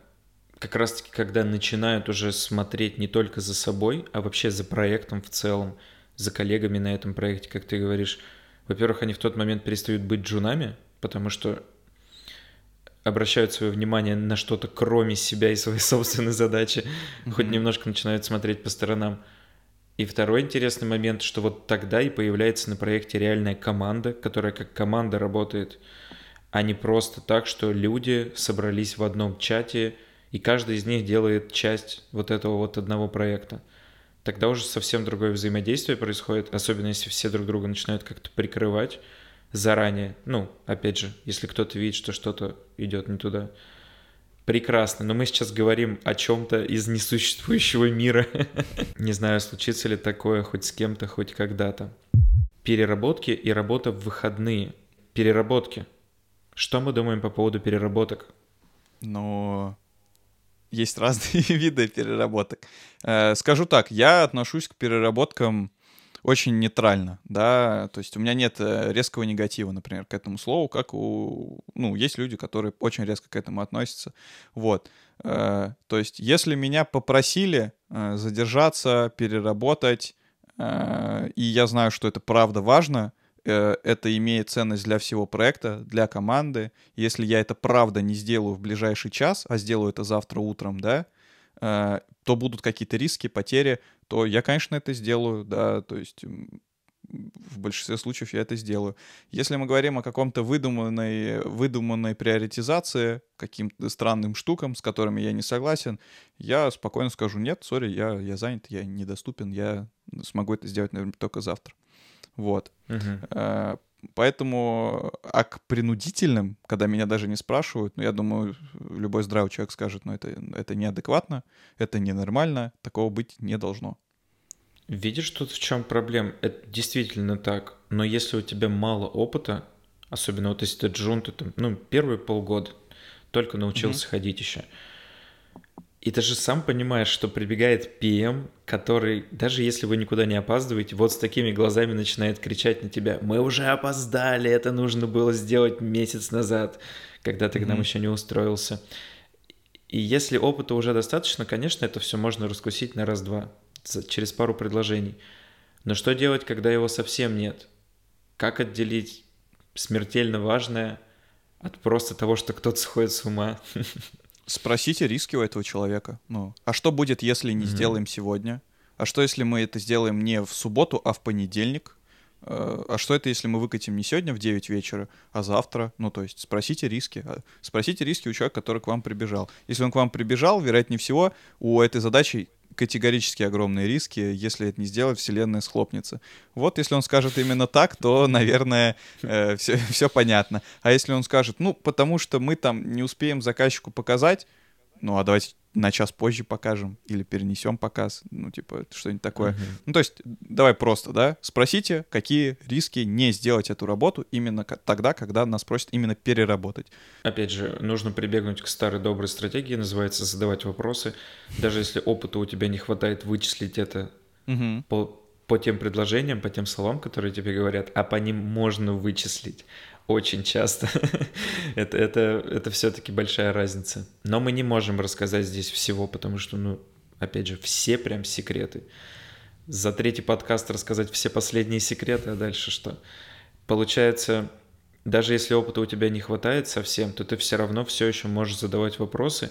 как раз-таки, когда начинают уже смотреть не только за собой, а вообще за проектом в целом, за коллегами на этом проекте, как ты говоришь, во-первых, они в тот момент перестают быть джунами, потому что обращают свое внимание на что-то кроме себя и своей собственной задачи, mm-hmm. хоть немножко начинают смотреть по сторонам. И второй интересный момент, что вот тогда и появляется на проекте реальная команда, которая как команда работает, а не просто так, что люди собрались в одном чате, и каждый из них делает часть вот этого вот одного проекта. Тогда уже совсем другое взаимодействие происходит, особенно если все друг друга начинают как-то прикрывать, заранее, ну, опять же, если кто-то видит, что что-то идет не туда. Прекрасно, но мы сейчас говорим о чем-то из несуществующего мира. Не знаю, случится ли такое хоть с кем-то, хоть когда-то. переработки и работа в выходные. Переработки. Что мы думаем по поводу переработок? Ну, есть разные виды переработок. Э, скажу так, я отношусь к переработкам очень нейтрально, да, то есть у меня нет э, резкого негатива, например, к этому слову, как у, ну, есть люди, которые очень резко к этому относятся, вот, э, то есть если меня попросили задержаться, переработать, и я знаю, что это правда важно, это имеет ценность для всего проекта, для команды. Если я это правда не сделаю в ближайший час, а сделаю это завтра утром, да, то будут какие-то риски, потери, то я, конечно, это сделаю, да, то есть в большинстве случаев я это сделаю. Если мы говорим о каком-то выдуманной, выдуманной приоритизации, каким-то странным штукам, с которыми я не согласен, я спокойно скажу, нет, сори, я, я занят, я недоступен, я смогу это сделать, наверное, только завтра. Вот. Uh-huh. Поэтому, а к принудительным, когда меня даже не спрашивают, ну, я думаю, любой здравый человек скажет, ну, это, это неадекватно, это ненормально, такого быть не должно. Видишь, тут в чем проблема? Это действительно так. Но если у тебя мало опыта, особенно вот если ты джун, ты там, ну, первые полгода только научился mm-hmm. ходить еще, и ты же сам понимаешь, что прибегает ПМ, который, даже если вы никуда не опаздываете, вот с такими глазами начинает кричать на тебя. Мы уже опоздали, это нужно было сделать месяц назад, когда ты mm-hmm. к нам еще не устроился. И если опыта уже достаточно, конечно, это все можно раскусить на раз-два, через пару предложений. Но что делать, когда его совсем нет? Как отделить смертельно важное от просто того, что кто-то сходит с ума? спросите риски у этого человека. Ну, а что будет, если не mm-hmm. сделаем сегодня? А что, если мы это сделаем не в субботу, а в понедельник? Э, а что это, если мы выкатим не сегодня в 9 вечера, а завтра? Ну, то есть спросите риски. А, спросите риски у человека, который к вам прибежал. Если он к вам прибежал, вероятнее всего, у этой задачи категорически огромные риски, если это не сделать, вселенная схлопнется. Вот если он скажет именно так, то, наверное, э, все, все понятно. А если он скажет, ну, потому что мы там не успеем заказчику показать, ну, а давайте на час позже покажем или перенесем показ, ну, типа, что-нибудь такое. Uh-huh. Ну, то есть, давай просто, да, спросите, какие риски не сделать эту работу именно тогда, когда нас просят именно переработать. Опять же, нужно прибегнуть к старой доброй стратегии, называется задавать вопросы. Даже если опыта у тебя не хватает вычислить это uh-huh. по, по тем предложениям, по тем словам, которые тебе говорят, а по ним можно вычислить очень часто. это это, это все-таки большая разница. Но мы не можем рассказать здесь всего, потому что, ну, опять же, все прям секреты. За третий подкаст рассказать все последние секреты, а дальше что? Получается, даже если опыта у тебя не хватает совсем, то ты все равно все еще можешь задавать вопросы,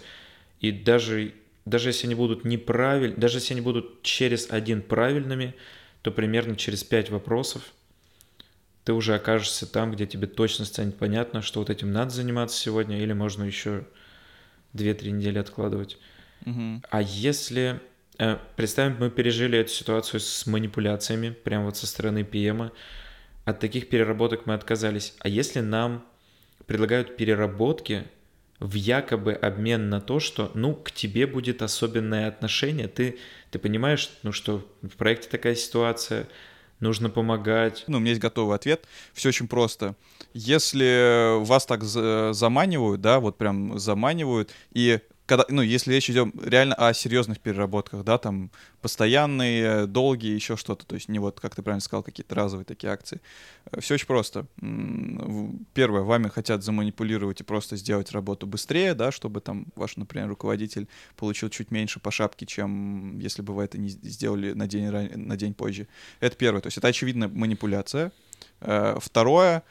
и даже, даже если они будут неправильны, даже если они будут через один правильными, то примерно через пять вопросов – ты уже окажешься там, где тебе точно станет понятно, что вот этим надо заниматься сегодня, или можно еще 2-3 недели откладывать. Угу. А если... Э, представим, мы пережили эту ситуацию с манипуляциями, прямо вот со стороны ПМа, от таких переработок мы отказались. А если нам предлагают переработки в якобы обмен на то, что, ну, к тебе будет особенное отношение, ты, ты понимаешь, ну, что в проекте такая ситуация, нужно помогать. Ну, у меня есть готовый ответ. Все очень просто. Если вас так заманивают, да, вот прям заманивают, и когда, ну, если речь идет реально о серьезных переработках, да, там постоянные, долгие, еще что-то, то есть не вот, как ты правильно сказал, какие-то разовые такие акции. Э, Все очень просто. Первое, вами хотят заманипулировать и просто сделать работу быстрее, да, чтобы там ваш, например, руководитель получил чуть меньше по шапке, чем если бы вы это не сделали на день, на день позже. Это первое, то есть это очевидно манипуляция. Э, второе,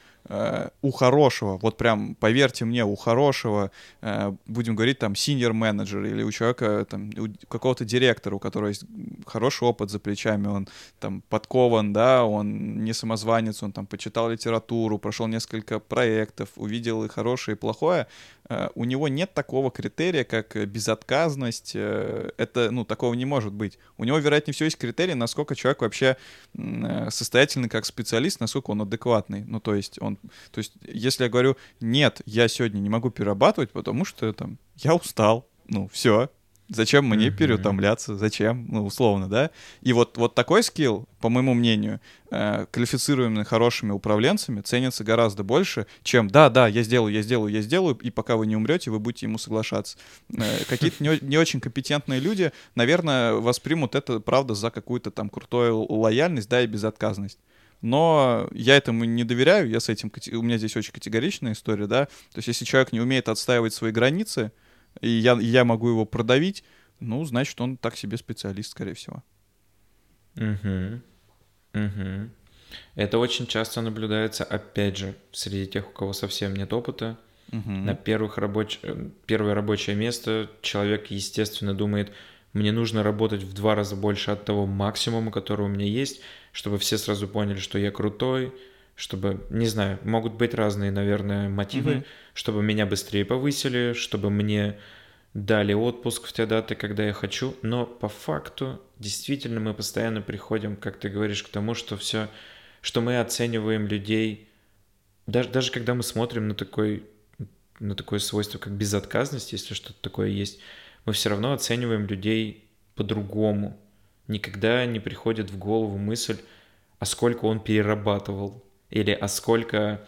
у хорошего, вот прям, поверьте мне, у хорошего, э, будем говорить, там, senior менеджер или у человека, там, у какого-то директора, у которого есть хороший опыт за плечами, он там подкован, да, он не самозванец, он там почитал литературу, прошел несколько проектов, увидел и хорошее, и плохое, э, у него нет такого критерия, как безотказность, это, ну, такого не может быть. У него, вероятнее всего, есть критерий, насколько человек вообще состоятельный как специалист, насколько он адекватный, ну, то есть он то есть, если я говорю, нет, я сегодня не могу перерабатывать, потому что там я устал, ну, все, Зачем мне mm-hmm. переутомляться? Зачем? Ну, условно, да? И вот, вот такой скилл, по моему мнению, э, квалифицируемый хорошими управленцами, ценится гораздо больше, чем «да, да, я сделаю, я сделаю, я сделаю», и пока вы не умрете, вы будете ему соглашаться. Э, какие-то не, не очень компетентные люди, наверное, воспримут это, правда, за какую-то там крутую лояльность, да, и безотказность но я этому не доверяю, я с этим, у меня здесь очень категоричная история, да, то есть если человек не умеет отстаивать свои границы, и я, я могу его продавить, ну, значит, он так себе специалист, скорее всего. Угу. Угу. Это очень часто наблюдается, опять же, среди тех, у кого совсем нет опыта. Угу. На первых рабоч... Э, первое рабочее место человек, естественно, думает, мне нужно работать в два раза больше от того максимума, который у меня есть, чтобы все сразу поняли, что я крутой, чтобы, не знаю, могут быть разные, наверное, мотивы, угу. чтобы меня быстрее повысили, чтобы мне дали отпуск в те даты, когда я хочу, но по факту действительно мы постоянно приходим, как ты говоришь, к тому, что все, что мы оцениваем людей, даже, даже когда мы смотрим на такой на такое свойство, как безотказность, если что-то такое есть, мы все равно оцениваем людей по-другому. Никогда не приходит в голову мысль, а сколько он перерабатывал, или а сколько,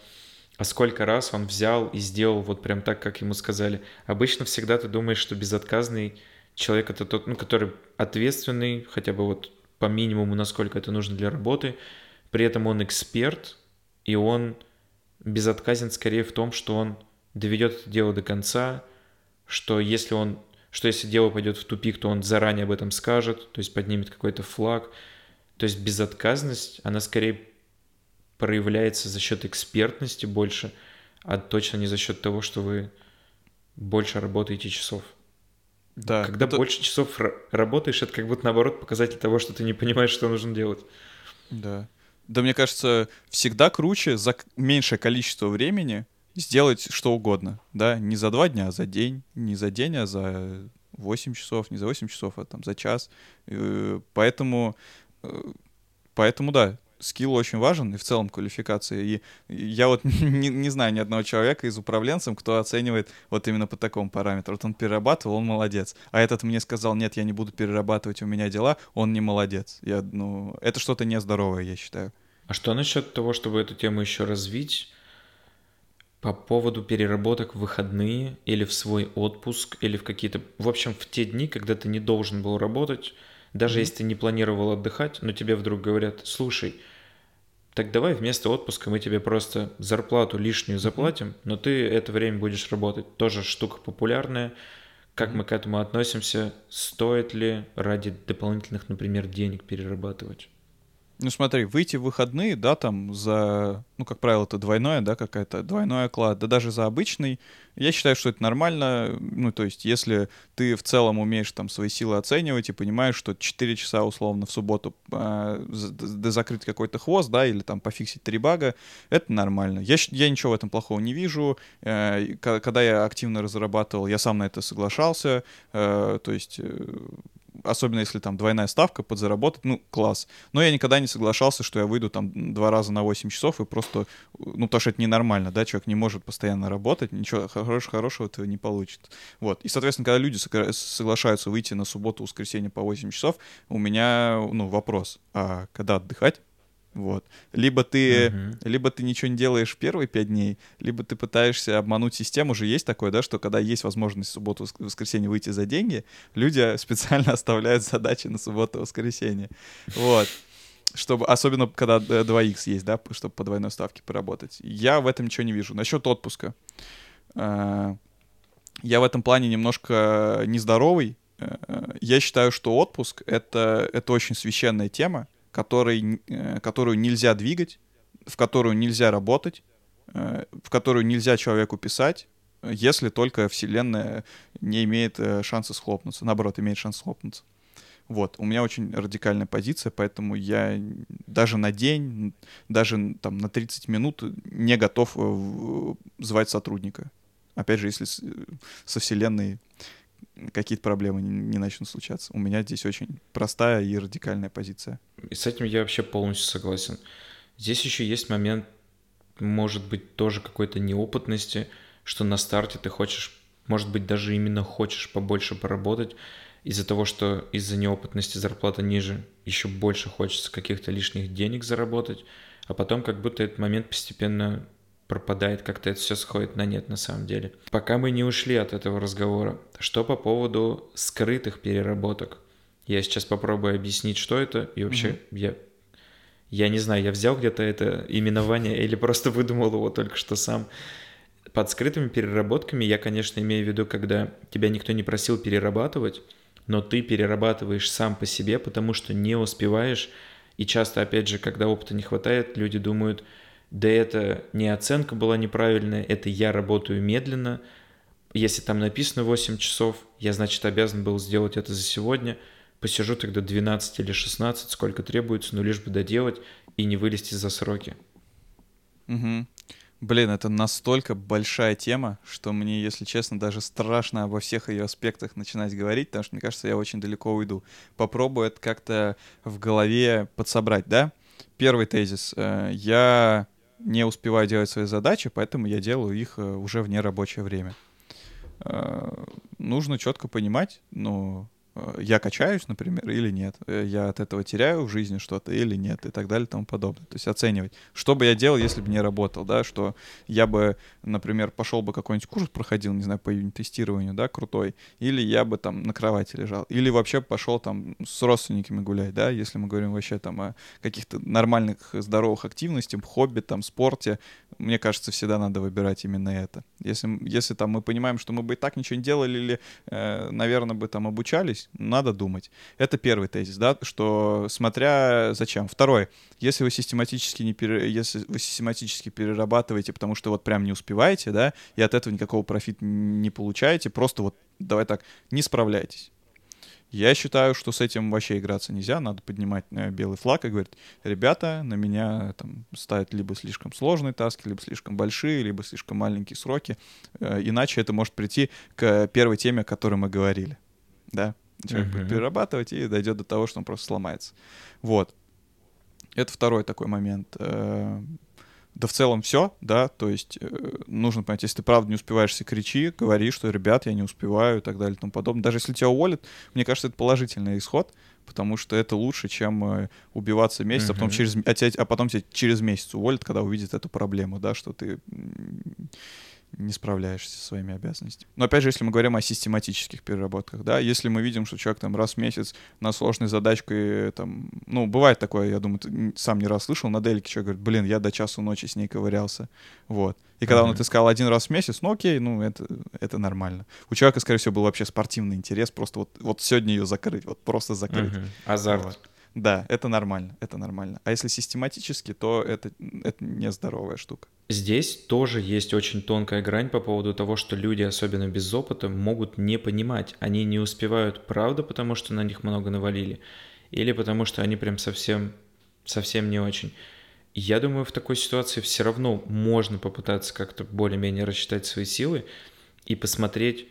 а сколько раз он взял и сделал вот прям так, как ему сказали. Обычно всегда ты думаешь, что безотказный человек это тот, ну, который ответственный, хотя бы вот по минимуму, насколько это нужно для работы. При этом он эксперт, и он безотказен скорее в том, что он доведет это дело до конца, что если он что если дело пойдет в тупик, то он заранее об этом скажет, то есть поднимет какой-то флаг. То есть безотказность, она скорее проявляется за счет экспертности больше, а точно не за счет того, что вы больше работаете часов. Да. Когда это... больше часов работаешь, это как будто наоборот показатель того, что ты не понимаешь, что нужно делать. Да. Да, мне кажется, всегда круче за меньшее количество времени сделать что угодно, да, не за два дня, а за день, не за день, а за 8 часов, не за 8 часов, а там за час. Э, поэтому, э, поэтому да, скилл очень важен, и в целом квалификация. И я вот не, не знаю ни одного человека из управленцев, кто оценивает вот именно по такому параметру. Вот он перерабатывал, он молодец. А этот мне сказал, нет, я не буду перерабатывать, у меня дела, он не молодец. Я, ну, это что-то нездоровое, я считаю. А что насчет того, чтобы эту тему еще развить? По поводу переработок в выходные или в свой отпуск, или в какие-то... В общем, в те дни, когда ты не должен был работать, даже mm-hmm. если ты не планировал отдыхать, но тебе вдруг говорят, слушай, так давай вместо отпуска мы тебе просто зарплату лишнюю заплатим, но ты это время будешь работать. Тоже штука популярная. Как мы к этому относимся? Стоит ли ради дополнительных, например, денег перерабатывать? Ну смотри, выйти в выходные, да, там за, ну, как правило, это двойное, да, какая-то двойной оклад, да даже за обычный, я считаю, что это нормально, ну, то есть если ты в целом умеешь там свои силы оценивать и понимаешь, что 4 часа условно в субботу э, закрыть какой-то хвост, да, или там пофиксить три бага, это нормально. Я, я ничего в этом плохого не вижу. Э, когда я активно разрабатывал, я сам на это соглашался, э, то есть э, особенно если там двойная ставка, подзаработать, ну, класс. Но я никогда не соглашался, что я выйду там два раза на 8 часов и просто, ну, потому что это ненормально, да, человек не может постоянно работать, ничего хорош, хорошего этого не получит. Вот. И, соответственно, когда люди соглашаются выйти на субботу, воскресенье по 8 часов, у меня, ну, вопрос, а когда отдыхать? Вот. Либо ты, uh-huh. либо ты ничего не делаешь первые пять дней, либо ты пытаешься обмануть систему. Уже есть такое, да, что когда есть возможность в субботу, в воскресенье выйти за деньги, люди специально оставляют задачи на субботу, воскресенье. Вот. Чтобы, особенно когда 2х есть, да, чтобы по двойной ставке поработать. Я в этом ничего не вижу. Насчет отпуска. А, я в этом плане немножко нездоровый. Э, я считаю, что отпуск это, — это очень священная тема который, э, которую нельзя двигать, в которую нельзя работать, э, в которую нельзя человеку писать, если только Вселенная не имеет э, шанса схлопнуться, наоборот, имеет шанс схлопнуться. Вот, у меня очень радикальная позиция, поэтому я даже на день, даже там на 30 минут не готов звать сотрудника. Опять же, если со Вселенной какие-то проблемы не, не начнут случаться. У меня здесь очень простая и радикальная позиция. И с этим я вообще полностью согласен. Здесь еще есть момент, может быть, тоже какой-то неопытности, что на старте ты хочешь, может быть, даже именно хочешь побольше поработать, из-за того, что из-за неопытности зарплата ниже, еще больше хочется каких-то лишних денег заработать, а потом как будто этот момент постепенно пропадает, как-то это все сходит на нет на самом деле. Пока мы не ушли от этого разговора, что по поводу скрытых переработок? Я сейчас попробую объяснить, что это, и вообще mm-hmm. я я не знаю, я взял где-то это именование или просто выдумал его только что сам. Под скрытыми переработками я, конечно, имею в виду, когда тебя никто не просил перерабатывать, но ты перерабатываешь сам по себе, потому что не успеваешь. И часто, опять же, когда опыта не хватает, люди думают, да это не оценка была неправильная, это я работаю медленно. Если там написано 8 часов, я, значит, обязан был сделать это за сегодня – посижу тогда 12 или 16, сколько требуется, но лишь бы доделать и не вылезти за сроки. Угу. Блин, это настолько большая тема, что мне, если честно, даже страшно обо всех ее аспектах начинать говорить, потому что, мне кажется, я очень далеко уйду. Попробую это как-то в голове подсобрать, да? Первый тезис. Э, я не успеваю делать свои задачи, поэтому я делаю их э, уже в нерабочее время. Э, нужно четко понимать, ну, я качаюсь, например, или нет, э, я от этого теряю в жизни что-то или нет, и так далее и тому подобное. То есть оценивать, что бы я делал, если бы не работал, да, что я бы, например, пошел бы какой-нибудь курс проходил, не знаю, по юнит-тестированию, да, крутой, или я бы там на кровати лежал, или вообще пошел там с родственниками гулять, да, если мы говорим вообще там о каких-то нормальных здоровых активностях, хобби, там, спорте, мне кажется, всегда надо выбирать именно это. Если, если там мы понимаем, что мы бы и так ничего не делали, или, э, наверное, бы там обучались, надо думать. Это первый тезис, да, что смотря зачем. Второй, если вы систематически не пере, если вы систематически перерабатываете, потому что вот прям не успеваете, да, и от этого никакого профита не получаете, просто вот, давай так, не справляйтесь. Я считаю, что с этим вообще играться нельзя, надо поднимать э, белый флаг и говорить, ребята, на меня там ставят либо слишком сложные таски, либо слишком большие, либо слишком маленькие сроки, э, иначе это может прийти к первой теме, о которой мы говорили, да, человек uh-huh. будет перерабатывать и дойдет до того, что он просто сломается. Вот. Это второй такой момент. Э, да в целом все, да, то есть э, нужно понять, если ты правда не успеваешь, все кричи, говори, что, ребят, я не успеваю и так далее и тому подобное. Даже если тебя уволят, мне кажется, это положительный исход, потому что это лучше, чем э, убиваться месяц, uh-huh. а, потом через, а, тебя, а потом тебя через месяц уволят, когда увидят эту проблему, да, что ты не справляешься со своими обязанностями. Но опять же, если мы говорим о систематических переработках, да, если мы видим, что человек там раз в месяц на сложной задачкой, там, ну, бывает такое, я думаю, ты сам не раз слышал, на дельке человек говорит, блин, я до часу ночи с ней ковырялся, вот. И когда mm-hmm. он это сказал один раз в месяц, ну окей, ну это, это нормально. У человека, скорее всего, был вообще спортивный интерес, просто вот, вот сегодня ее закрыть, вот просто закрыть. Mm-hmm. Азарт. Вот. Да, это нормально, это нормально. А если систематически, то это, это нездоровая штука. Здесь тоже есть очень тонкая грань по поводу того, что люди, особенно без опыта, могут не понимать. Они не успевают, правда, потому что на них много навалили, или потому что они прям совсем, совсем не очень. Я думаю, в такой ситуации все равно можно попытаться как-то более-менее рассчитать свои силы и посмотреть,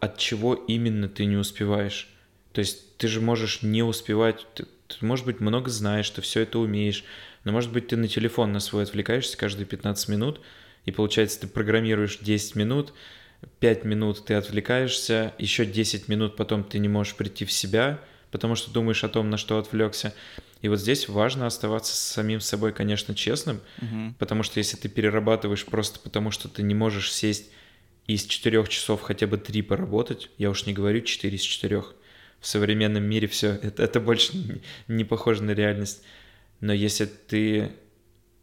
от чего именно ты не успеваешь. То есть ты же можешь не успевать, ты, может быть, много знаешь, ты все это умеешь, но, может быть, ты на телефон на свой отвлекаешься каждые 15 минут, и получается, ты программируешь 10 минут, 5 минут ты отвлекаешься, еще 10 минут потом ты не можешь прийти в себя, потому что думаешь о том, на что отвлекся. И вот здесь важно оставаться с самим собой, конечно, честным, угу. потому что если ты перерабатываешь просто потому, что ты не можешь сесть из четырех часов хотя бы три поработать, я уж не говорю 4 из четырех, в современном мире все, это, это больше не, похоже на реальность. Но если ты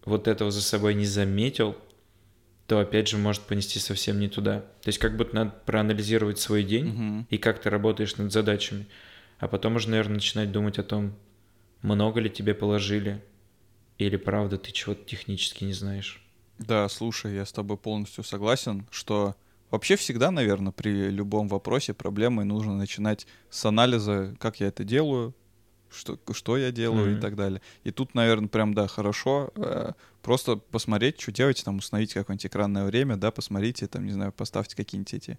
вот этого за собой не заметил, то опять же может понести совсем не туда. То есть как будто надо проанализировать свой день угу. и как ты работаешь над задачами. А потом уже, наверное, начинать думать о том, много ли тебе положили, или правда ты чего-то технически не знаешь. Да, слушай, я с тобой полностью согласен, что вообще всегда, наверное, при любом вопросе проблемы нужно начинать с анализа, как я это делаю, что, что я делаю mm-hmm. и так далее. И тут, наверное, прям, да, хорошо э, просто посмотреть, что делать, там, установить какое-нибудь экранное время, да, посмотрите, там, не знаю, поставьте какие-нибудь эти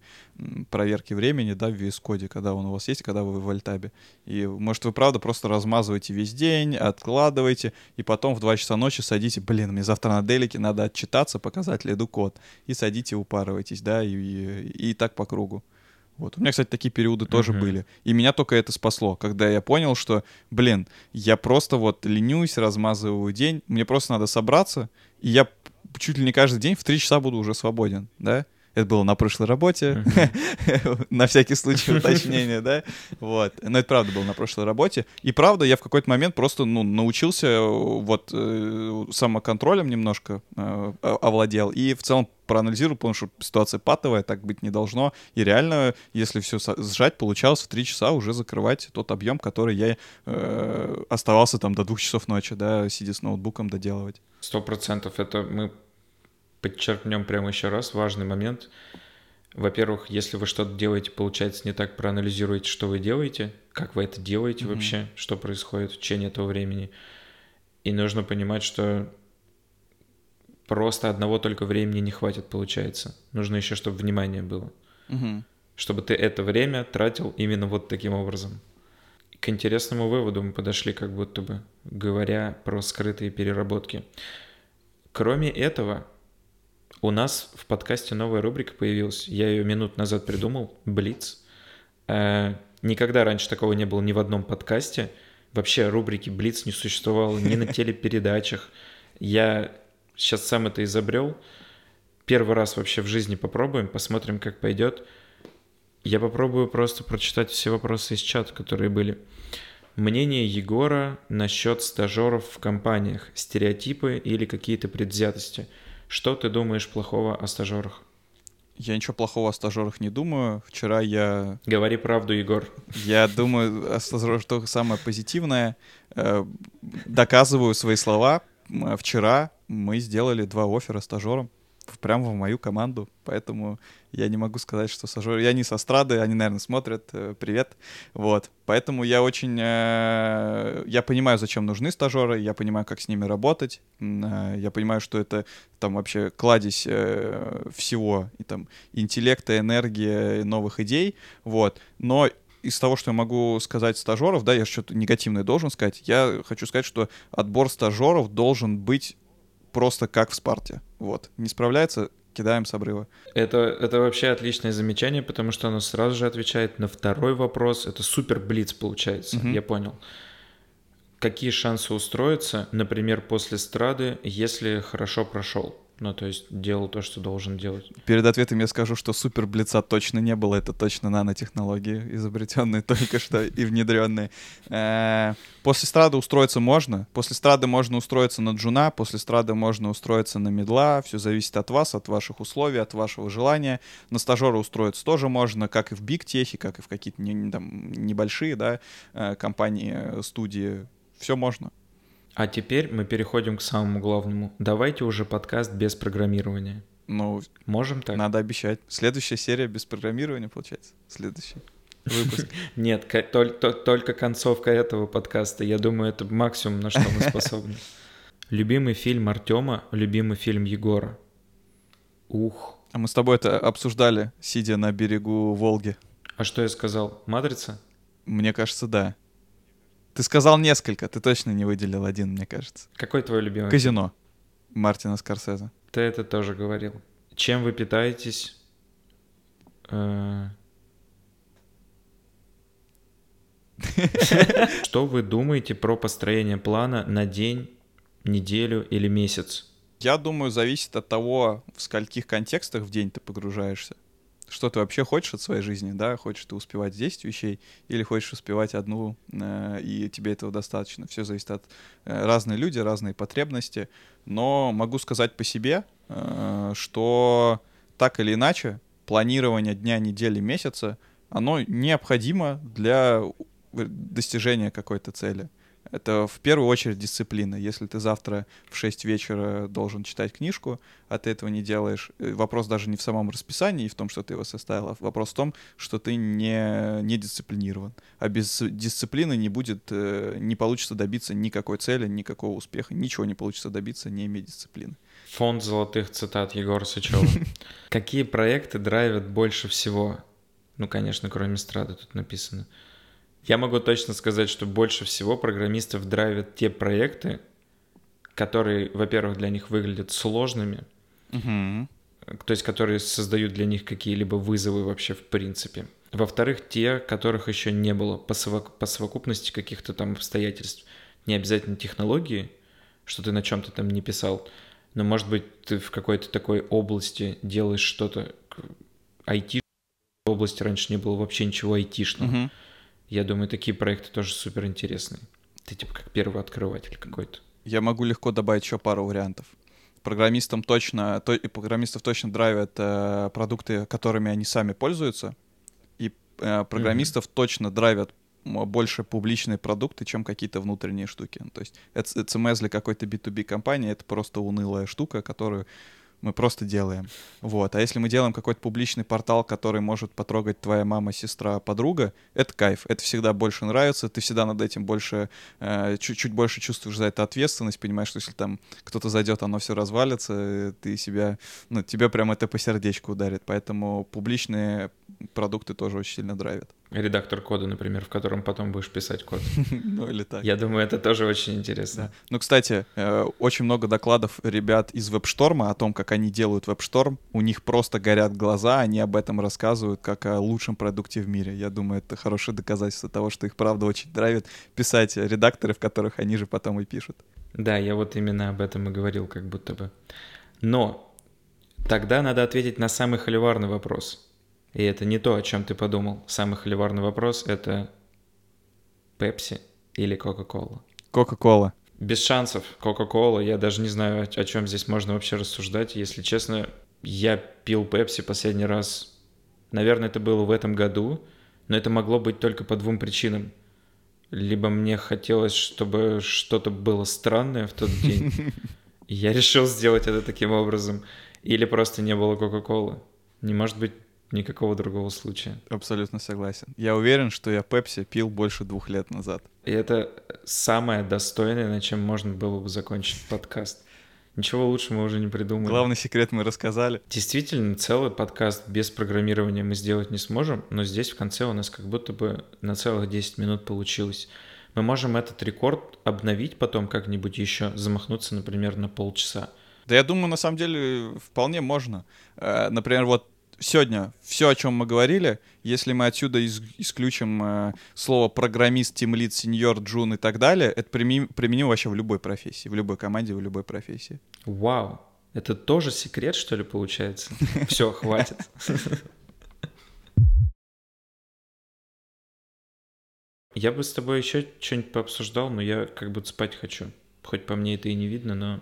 проверки времени, да, в VS Code, когда он у вас есть, когда вы в альтабе. И, может, вы, правда, просто размазываете весь день, откладываете, и потом в 2 часа ночи садите, блин, мне завтра на делике надо отчитаться, показать лиду код, и садите, упарывайтесь, да, и, и, и так по кругу. Вот. У меня, кстати, такие периоды тоже Мгм. были. И меня только это спасло, когда я понял, что, блин, я просто вот ленюсь, размазываю день, мне просто надо собраться, и я чуть ли не каждый день в три часа буду уже свободен, да? Это было на прошлой работе, на всякий случай уточнение, да? Вот. Но это правда было на прошлой работе. И правда, я в какой-то момент просто, ну, научился э, вот э, самоконтролем немножко э, о- овладел. И в целом проанализировал, понял, что ситуация патовая, так быть не должно. И реально, если все сжать, получалось в три часа уже закрывать тот объем, который я э, оставался там до двух часов ночи, да, сидя с ноутбуком доделывать. Сто процентов. Это мы подчеркнем прямо еще раз важный момент. Во-первых, если вы что-то делаете, получается не так, проанализируйте, что вы делаете, как вы это делаете Мгм. вообще, что происходит в течение этого времени. И нужно понимать, что просто одного только времени не хватит, получается. Нужно еще, чтобы внимание было. Мгм. Чтобы ты это время тратил именно вот таким образом. К интересному выводу мы подошли, как будто бы, говоря про скрытые переработки. Кроме этого, у нас в подкасте новая рубрика появилась. Я ее минут назад придумал. Блиц. Э, Никогда раньше такого не было ни в одном подкасте. Вообще рубрики Блиц не существовало ни на телепередачах. Я сейчас сам это изобрел. Первый раз вообще в жизни попробуем, посмотрим, как пойдет. Я попробую просто прочитать все вопросы из чата, которые были. Мнение Егора насчет стажеров в компаниях, стереотипы или какие-то предвзятости. Что ты думаешь плохого о стажерах? Я ничего плохого о стажерах не думаю. Вчера я Говори правду, Егор. Я думаю, о стажерах что самое позитивное. Э, Доказываю свои слова. Вчера мы сделали два оффера стажерам прямо в мою команду, поэтому я не могу сказать, что стажеры... Я не со страды, они, наверное, смотрят. э, Привет. Вот. Поэтому я очень... э, Я понимаю, зачем нужны стажеры, я понимаю, как с ними работать, э, я понимаю, что это там вообще кладезь всего, и там интеллекта, энергии, новых идей, вот. Но из того, что я могу сказать стажеров, да, я что-то негативное должен сказать, я хочу сказать, что отбор стажеров должен быть просто как в Спарте. Вот. Не справляется, кидаем с обрыва. Это, это вообще отличное замечание, потому что оно сразу же отвечает на второй вопрос. Это супер блиц получается, Мгм. я понял. Какие шансы устроиться, например, после страды, если хорошо прошел? Ну, то есть делал то, что должен делать. Перед ответом я скажу, что супер блица точно не было, это точно нанотехнологии, изобретенные только что и внедренные. Э, После страды устроиться можно, после страды можно устроиться на джуна, после страды можно устроиться на медла, все зависит от вас, от ваших условий, от вашего желания. На стажера устроиться тоже можно, как и в биг техе, как и в какие-то небольшие, да, э, компании, э, студии, все можно. А теперь мы переходим к самому главному. Давайте уже подкаст без программирования. Ну, Можем так? надо обещать. Следующая серия без программирования, получается. Следующий выпуск. Нет, ко- толь- то- только концовка этого подкаста. Я думаю, это максимум, на что мы способны. Любимый фильм Артема, любимый фильм Егора. Ух. А мы с тобой это обсуждали, сидя на берегу Волги. А что я сказал? Матрица? Мне кажется, да. Ты сказал несколько, ты точно не выделил один, мне кажется. Какой твой любимый? Казино. Мартина Скорсезе. Ты это тоже говорил. Чем вы питаетесь? Э, Что вы думаете про построение плана на день, неделю или месяц? Я думаю, зависит от того, в скольких контекстах в день ты погружаешься. Что ты вообще хочешь от своей жизни, да? Хочешь ты успевать 10 вещей или хочешь успевать одну, э, и тебе этого достаточно. Все зависит от э, разные люди, разные потребности. Но могу сказать по себе, э, что так или иначе планирование дня, недели, месяца, оно необходимо для у- достижения какой-то цели. Это в первую очередь дисциплина. Если ты завтра в 6 вечера должен читать книжку, а ты этого не делаешь, э, вопрос даже не в самом расписании и в том, что ты его составил, а вопрос в том, что ты не, не дисциплинирован. А без дисциплины не будет, э, не получится добиться никакой цели, никакого успеха, ничего не получится добиться, не имея дисциплины. Фонд золотых цитат Егора Сычева. Какие проекты драйвят больше всего? Ну, конечно, кроме страды тут написано. Я могу точно сказать, что больше всего программистов драйвят те проекты, которые, во-первых, для них выглядят сложными, то есть которые создают для них какие-либо вызовы вообще в принципе. Во-вторых, те, которых еще не было по, совок- по совокупности каких-то там обстоятельств. Не обязательно технологии, что ты на чем-то там не писал, но, может быть, ты в какой-то такой области делаешь что-то, IT области раньше не было вообще ничего айтишного. Мгм. Я думаю, такие проекты тоже супер интересные. Ты типа как первый открыватель какой-то. Я могу легко добавить еще пару вариантов. Программистам точно, то, и программистов точно драйвят э, продукты, которыми они сами пользуются. И э, программистов точно драйвят больше публичные продукты, чем какие-то внутренние штуки. То есть CMS для какой-то B2B компании это просто унылая штука, которую мы просто делаем. Вот. А если мы делаем какой-то публичный портал, который может потрогать твоя мама, сестра, подруга, это кайф. Это всегда больше нравится. Ты всегда над этим больше, э, чуть-чуть больше чувствуешь за это ответственность, понимаешь, что если там кто-то зайдет, оно все развалится, ты себя, ну, тебе прям это по сердечку ударит. Поэтому публичные продукты тоже очень сильно драйвят. Редактор кода, например, в котором потом будешь писать код. Ну или так. Я думаю, это тоже очень интересно. Да. Ну, кстати, э, очень много докладов ребят из вебшторма о том, как они делают вебшторм. У них просто горят глаза, они об этом рассказывают как о лучшем продукте в мире. Я думаю, это хорошее доказательство того, что их правда очень драйвит писать редакторы, в которых они же потом и пишут. Да, я вот именно об этом и говорил, как будто бы. Но тогда надо ответить на самый холиварный вопрос. И это не то, о чем ты подумал. Самый холиварный вопрос — это Пепси или Кока-Кола. Кока-кола. Без шансов. Кока-Кола. Я даже не знаю, о, о чем здесь можно вообще рассуждать. Если честно, я пил Пепси последний раз. Наверное, это было в этом году, но это могло быть только по двум причинам. Либо мне хотелось, чтобы что-то было странное в тот день, и я решил сделать это таким образом. Или просто не было Кока-Колы. Не может быть никакого другого случая. Абсолютно согласен. Я уверен, что я Пепси пил больше двух лет назад. И это самое достойное, на чем можно было бы закончить подкаст. Ничего лучше мы уже не придумали. Главный секрет мы рассказали. Действительно, целый подкаст без программирования мы сделать не сможем, но здесь в конце у нас как будто бы на целых 10 минут получилось. Мы можем этот рекорд обновить потом как-нибудь еще, замахнуться, например, на полчаса. Да я думаю, на самом деле вполне можно. Э, Например, вот сегодня все, о чем мы говорили, если мы отсюда из- исключим э, слово программист, тимлит, сеньор, джун и так далее, это примем- применимо вообще в любой профессии, в любой команде, в любой профессии. Вау! Это тоже секрет, что ли, получается? Все, хватит. Я бы с тобой еще что-нибудь пообсуждал, но я как будто спать хочу. Хоть по мне это и не видно, но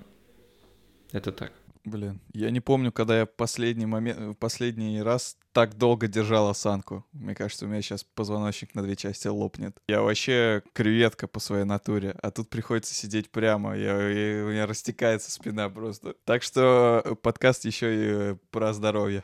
это так. Блин, я не помню, когда я последний момент, последний раз так долго держал осанку. Мне кажется, у меня сейчас позвоночник на две части лопнет. Я вообще креветка по своей натуре, а тут приходится сидеть прямо. Я, я- у меня растекается спина просто. Так что подкаст еще и про здоровье.